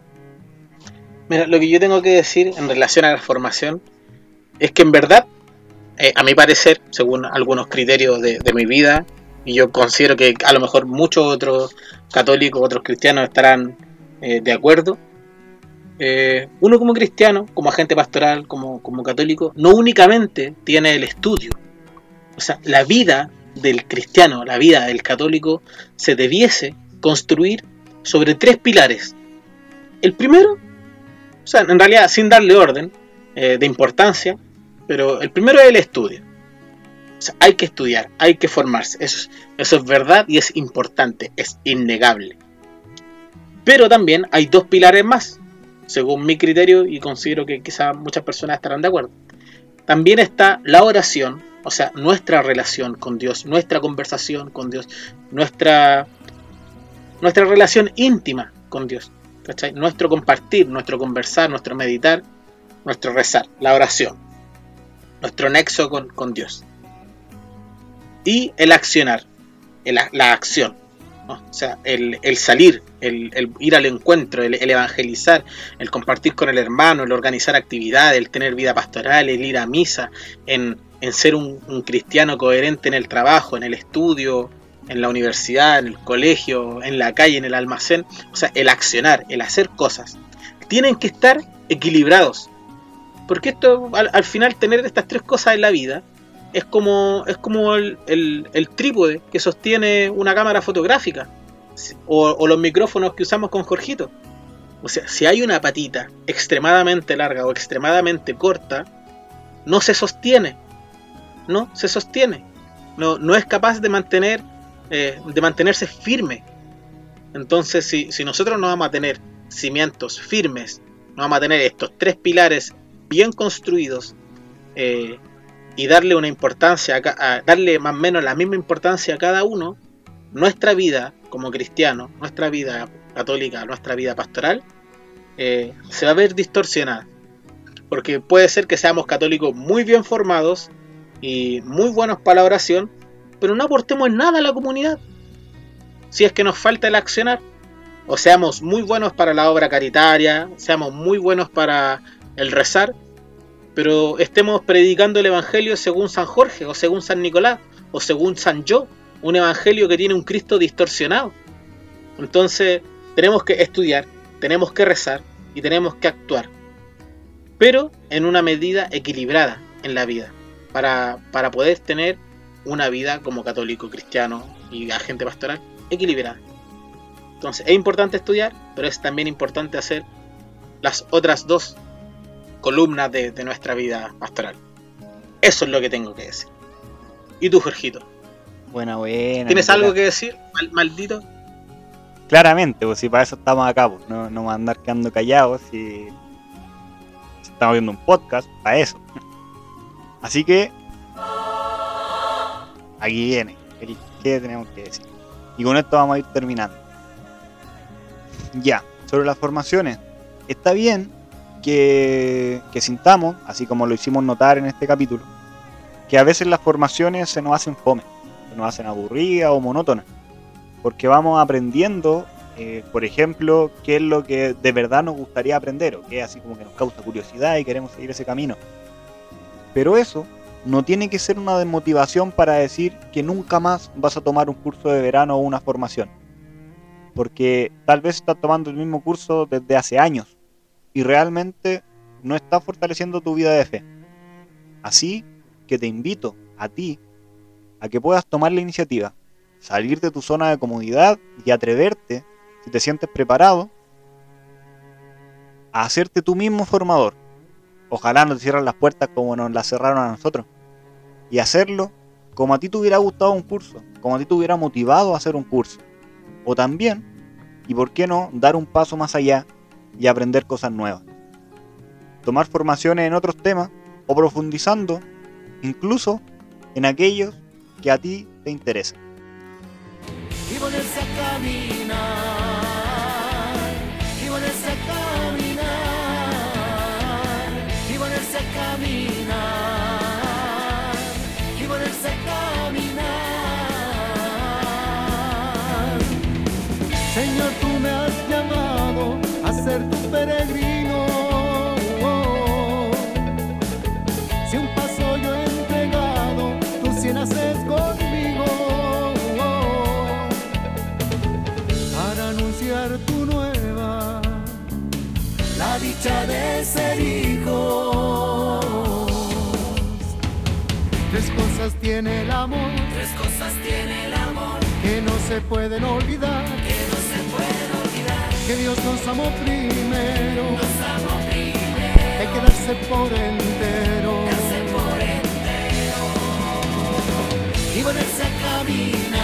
Mira, lo que yo tengo que decir en relación a la formación es que en verdad, eh, a mi parecer, según algunos criterios de, mi vida, y yo considero que a lo mejor muchos otros católicos, otros cristianos estarán eh, de acuerdo, eh, uno como cristiano, como agente pastoral, como, como católico, no únicamente tiene el estudio. O sea, la vida del cristiano, la vida del católico, se debiese construir sobre tres pilares. El primero, o sea, en realidad sin darle orden eh, de importancia, pero el primero es el estudio. Hay que estudiar, hay que formarse. Eso es verdad y es importante, es innegable. Pero también hay dos pilares más según mi criterio, y considero que quizás muchas personas estarán de acuerdo. También está la oración, o sea, nuestra relación con Dios, nuestra conversación con Dios, nuestra, nuestra relación íntima con Dios, Nuestro compartir, nuestro conversar, nuestro meditar, nuestro rezar, la oración, nuestro nexo con, Dios. Y el accionar, la acción, O sea, el, salir, el, ir al encuentro, el, evangelizar, el compartir con el hermano, el organizar actividades, el tener vida pastoral, el ir a misa, en, ser un, cristiano coherente en el trabajo, en el estudio, en la universidad, en el colegio, en la calle, en el almacén. O sea, el accionar, el hacer cosas. Tienen que estar equilibrados. Porque esto, al, final, tener estas tres cosas en la vida es como, es como el, trípode que sostiene una cámara fotográfica. O, los micrófonos que usamos con Jorgito. O sea, si hay una patita extremadamente larga o extremadamente corta, no se sostiene. No se sostiene. No, no es capaz de mantener eh, de mantenerse firme. Entonces, si, si nosotros no vamos a tener cimientos firmes, no vamos a tener estos tres pilares bien construidos eh, y darle una importancia, a, darle más o menos la misma importancia a cada uno, nuestra vida como cristiano nuestra vida católica, nuestra vida pastoral, eh, se va a ver distorsionada. Porque puede ser que seamos católicos muy bien formados y muy buenos para la oración, pero no aportemos nada a la comunidad. Si es que nos falta el accionar, o seamos muy buenos para la obra caritaria, seamos muy buenos para el rezar, pero estemos predicando el Evangelio según San Jorge, o según San Nicolás, o según San Yo, un Evangelio que tiene un Cristo distorsionado. Entonces, tenemos que estudiar, tenemos que rezar y tenemos que actuar, pero en una medida equilibrada en la vida, para, para poder tener una vida como católico, cristiano y agente pastoral equilibrada. Entonces es importante estudiar, pero es también importante hacer las otras dos columnas de, nuestra vida pastoral. Eso es lo que tengo que decir. ¿Y tú, Jorgito? Buena, buena. ¿Tienes algo que decir, maldito? Claramente, pues si para eso estamos acá, pues, no, no vamos a andar quedando callados si estamos viendo un podcast, para eso. Así que aquí viene. ¿Qué tenemos que decir? Y con esto vamos a ir terminando. Ya, sobre las formaciones. Está bien que, sintamos, así como lo hicimos notar en este capítulo, que a veces las formaciones se nos hacen fome, se nos hacen aburridas o monótonas. Porque vamos aprendiendo, eh, por ejemplo, qué es lo que de verdad nos gustaría aprender, o qué así como que nos causa curiosidad y queremos seguir ese camino. Pero eso no tiene que ser una desmotivación para decir que nunca más vas a tomar un curso de verano o una formación. Porque tal vez estás tomando el mismo curso desde hace años y realmente no estás fortaleciendo tu vida de fe. Así que te invito a ti a que puedas tomar la iniciativa, salir de tu zona de comodidad y atreverte, si te sientes preparado, a hacerte tú mismo formador. Ojalá no te cierren las puertas como nos las cerraron a nosotros y hacerlo como a ti te hubiera gustado un curso, como a ti te hubiera motivado a hacer un curso. O también, y por qué no, dar un paso más allá y aprender cosas nuevas. Tomar formaciones en otros temas o profundizando incluso en aquellos que a ti te interesan. Y de ser hijo. Tres cosas tiene el amor. Tres cosas tiene el amor. Que no se pueden olvidar que Dios nos amó primero. Nos amó primero. Hay que darse por entero. Darse por entero. Y ponerse a caminar.